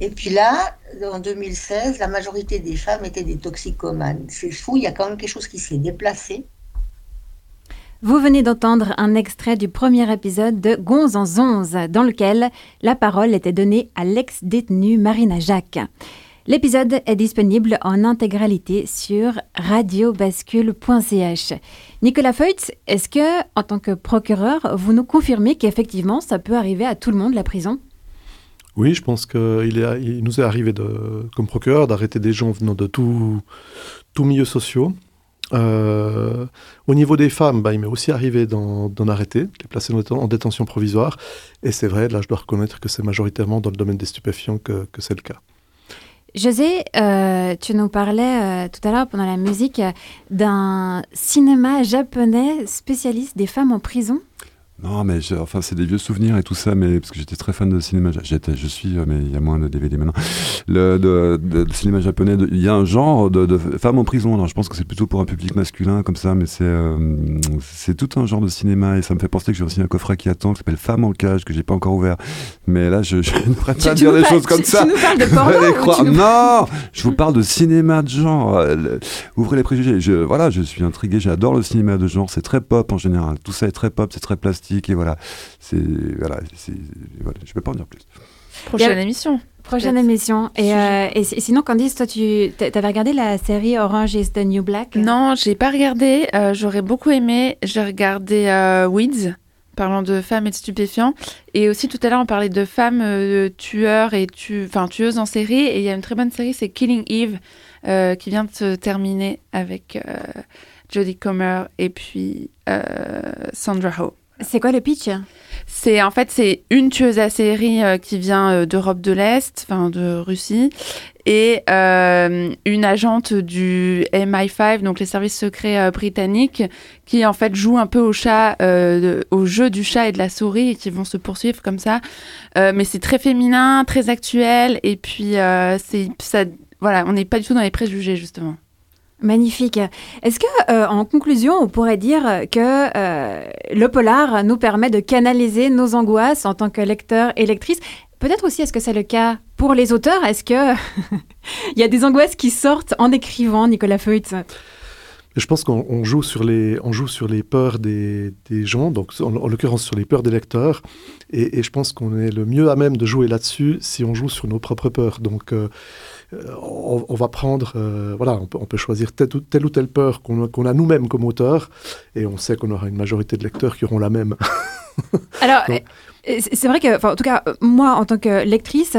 Et puis là, en 2016, la majorité des femmes étaient des toxicomanes. C'est fou, il y a quand même quelque chose qui s'est déplacé. Vous venez d'entendre un extrait du premier épisode de Gonze en Zonze, dans lequel la parole était donnée à l'ex-détenue Marina Jacques. L'épisode est disponible en intégralité sur radiobascule.ch. Nicolas Feutz, est-ce que, en tant que procureur, vous nous confirmez qu'effectivement ça peut arriver à tout le monde la prison? Oui, je pense qu'il nous est arrivé comme procureur d'arrêter des gens venant de tous milieux sociaux. Euh, au niveau des femmes, bah, il m'est aussi arrivé d'en arrêter, de les placer en, en détention provisoire. Et c'est vrai, là je dois reconnaître que c'est majoritairement dans le domaine des stupéfiants que, c'est le cas. José, euh, tu nous parlais euh, tout à l'heure pendant la musique d'un cinéma japonais spécialiste des femmes en prison. Non, mais je- enfin, c'est des vieux souvenirs et tout ça, mais parce que j'étais très fan de cinéma. J'étais, je suis, euh, mais il y a moins de DVD maintenant. Le de, de- de cinéma japonais, il y a un genre de, de femmes en prison. Alors, je pense que c'est plutôt pour un public masculin comme ça, mais c'est euh, c'est tout un genre de cinéma et ça me fait penser que j'ai aussi un coffret qui attend qui s'appelle Femmes en cage que j'ai pas encore ouvert. Mais là, je, je ne pourrais pas dire des choses comme tu- ça. tu nous parles de porno tu nous Non, je vous parle de cinéma de genre. Euh, Ouvrez les préjugés. Je, voilà, je suis intrigué. J'adore le cinéma de genre. C'est très pop en général. Tout ça est très pop, c'est très plastique et voilà. C'est voilà, voilà. Je peux pas en dire plus. Prochaine a- émission. Prochaine émission. Et, euh, et si- sinon, Candice, toi, tu t'avais regardé la série Orange is the New Black? Non, j'ai pas regardé. euh, J'aurais beaucoup aimé. J'ai regardé euh, Weeds, parlant de femmes et de stupéfiants. Et aussi, tout à l'heure, on parlait de femmes euh, tueurs et tu... enfin, tueuses en série. Et il y a une très bonne série, c'est Killing Eve, euh, qui vient de se terminer avec euh, Jodie Comer et puis euh, Sandra Oh. C'est quoi le pitch? C'est en fait c'est une tueuse à série euh, qui vient euh, d'Europe de l'Est, enfin de Russie, et euh, une agente du MI5, donc les services secrets britanniques, qui en fait joue un peu au chat, au jeu du chat et de la souris, et qui vont se poursuivre comme ça. Mais c'est très féminin, très actuel, et puis c'est ça, voilà, on n'est pas du tout dans les préjugés justement. Magnifique. Est-ce que, euh, en conclusion, on pourrait dire que euh, le polar nous permet de canaliser nos angoisses en tant que lecteur et lectrice? Peut-être aussi, est-ce que c'est le cas pour les auteurs? Est-ce que il y a des angoisses qui sortent en écrivant, Nicolas Feutz Je pense qu'on on joue sur les, on joue sur les peurs des, des gens, donc en, en l'occurrence sur les peurs des lecteurs, et, je pense qu'on est le mieux à même de jouer là-dessus si on joue sur nos propres peurs. Donc euh, euh, on, on va prendre, euh, voilà, on peut, on peut choisir telle ou telle, ou telle peur qu'on a, nous-mêmes comme auteur, et on sait qu'on aura une majorité de lecteurs qui auront la même. Alors, Donc, euh, c'est vrai que, enfin, en tout cas, euh, moi, en tant que lectrice,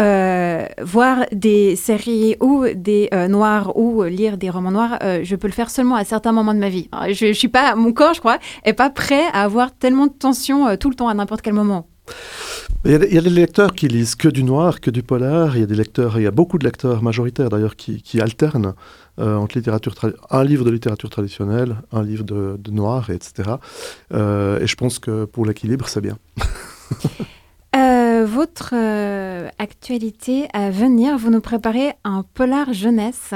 euh, voir des séries ou des euh, noirs ou lire des romans noirs, euh, je peux le faire seulement à certains moments de ma vie. Je, je suis pas, mon corps, je crois, est pas prêt à avoir tellement de tension euh, tout le temps à n'importe quel moment. Il y, a, il y a des lecteurs qui lisent que du noir, que du polar. Il y a des lecteurs, il y a beaucoup de lecteurs majoritaires d'ailleurs qui, qui alternent euh, entre littérature un livre de littérature traditionnelle, un livre de, de noir, et etc. Euh, et je pense que pour l'équilibre, c'est bien. Euh, votre actualité à venir, vous nous préparez un polar jeunesse.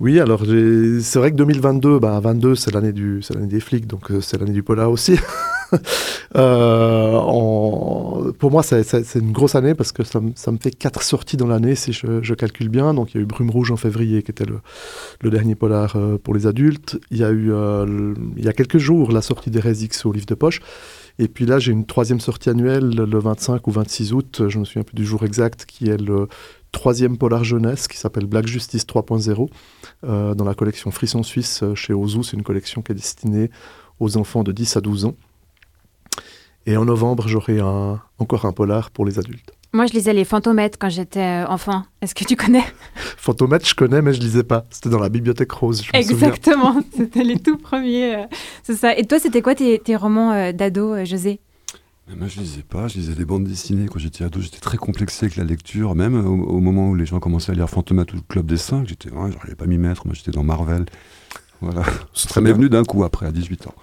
Oui, alors c'est vrai que 2022, bah, 22, c'est l'année du, c'est l'année des flics, donc c'est l'année du polar aussi. Euh, Pour moi, c'est- une grosse année parce que ça, me- fait quatre sorties dans l'année si je, calcule bien. Donc, il y a eu Brume Rouge en février, qui était le, dernier polar euh, pour les adultes. Il y a eu, euh, il y a quelques jours, la sortie des X au livre de poche. Et puis là, j'ai une troisième sortie annuelle le 25 ou 26 août, je me souviens plus du jour exact, qui est le troisième polar jeunesse qui s'appelle Black Justice 3.0 euh, dans la collection Frisson Suisse chez Ozu. C'est une collection qui est destinée aux enfants de 10 à 12 ans. Et en novembre, j'aurai un- encore un polar pour les adultes. Moi, je lisais les Fantomètres quand j'étais euh, enfant. Est-ce que tu connais? Fantomètre, je connais, mais je lisais pas. C'était dans la bibliothèque rose, je. Exactement, c'était les tout premiers. euh, c'est ça. Et toi, c'était quoi tes, tes romans euh, d'ado, euh, José? Mais moi, je lisais pas, je lisais des bandes dessinées quand j'étais ado. J'étais très complexé avec la lecture, même au, au moment où les gens commençaient à lire Fantomas ou le Club des Cinq. J'étais, ouais, j'arrivais pas à m'y mettre. Moi, j'étais dans Marvel. Voilà. Ça m'est venu d'un coup après, à 18 ans.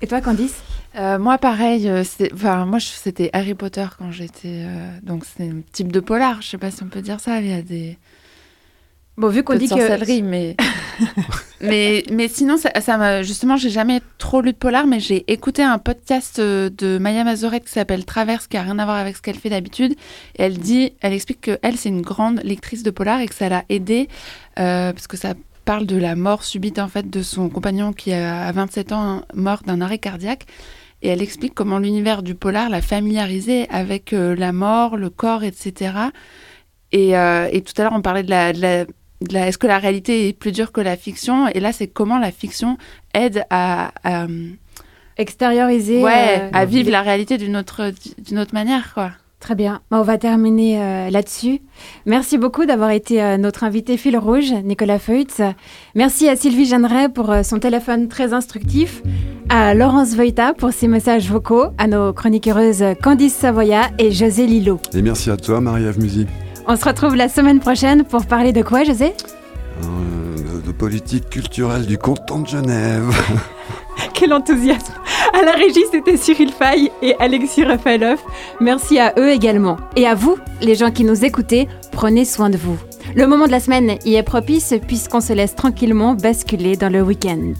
Et toi, Candice? Euh, moi, pareil, euh, c'est- enfin, moi, c'était Harry Potter quand j'étais. euh, donc, c'est un type de polar. Je sais pas si on peut dire ça. Il y a des. Bon, vu qu'on dit que- mais. mais, mais sinon, ça, ça. Justement, j'ai jamais trop lu de polar, mais j'ai écouté un podcast euh, de Maya Mazoret qui s'appelle Traverse, qui a rien à voir avec ce qu'elle fait d'habitude. Et elle dit, elle explique que elle, c'est une grande lectrice de polar et que ça l'a aidée, euh, parce que ça parle de la mort subite, en fait, de son compagnon qui, a, à 27 ans, mort d'un arrêt cardiaque. Et elle explique comment l'univers du polar l'a familiarisé avec euh, la mort, le corps, etc. Et, euh, et tout à l'heure, on parlait de la, la, de la- Est-ce que la réalité est plus dure que la fiction? Et là, c'est comment la fiction aide à. à, Extérioriser. ouais, euh, à vivre la réalité d'une autre, d'une autre manière, quoi. Très bien. On va terminer euh, là-dessus. Merci beaucoup d'avoir été euh, notre invité fil rouge, Nicolas Feutz. Merci à Sylvie Jeanneret pour euh, son téléphone très instructif, à Laurence Voita pour ses messages vocaux, à nos chroniqueuses Candice Savoya et José Lillo. Et merci à toi, Marie-Ève Musy. On se retrouve la semaine prochaine pour parler de quoi, José? De, de politique culturelle du canton de Genève. Quel enthousiasme À la régie, c'était Cyril Fay et Alexis Rafaeloff. Merci à eux également. Et à vous, les gens qui nous écoutez, prenez soin de vous. Le moment de la semaine y est propice puisqu'on se laisse tranquillement basculer dans le week-end.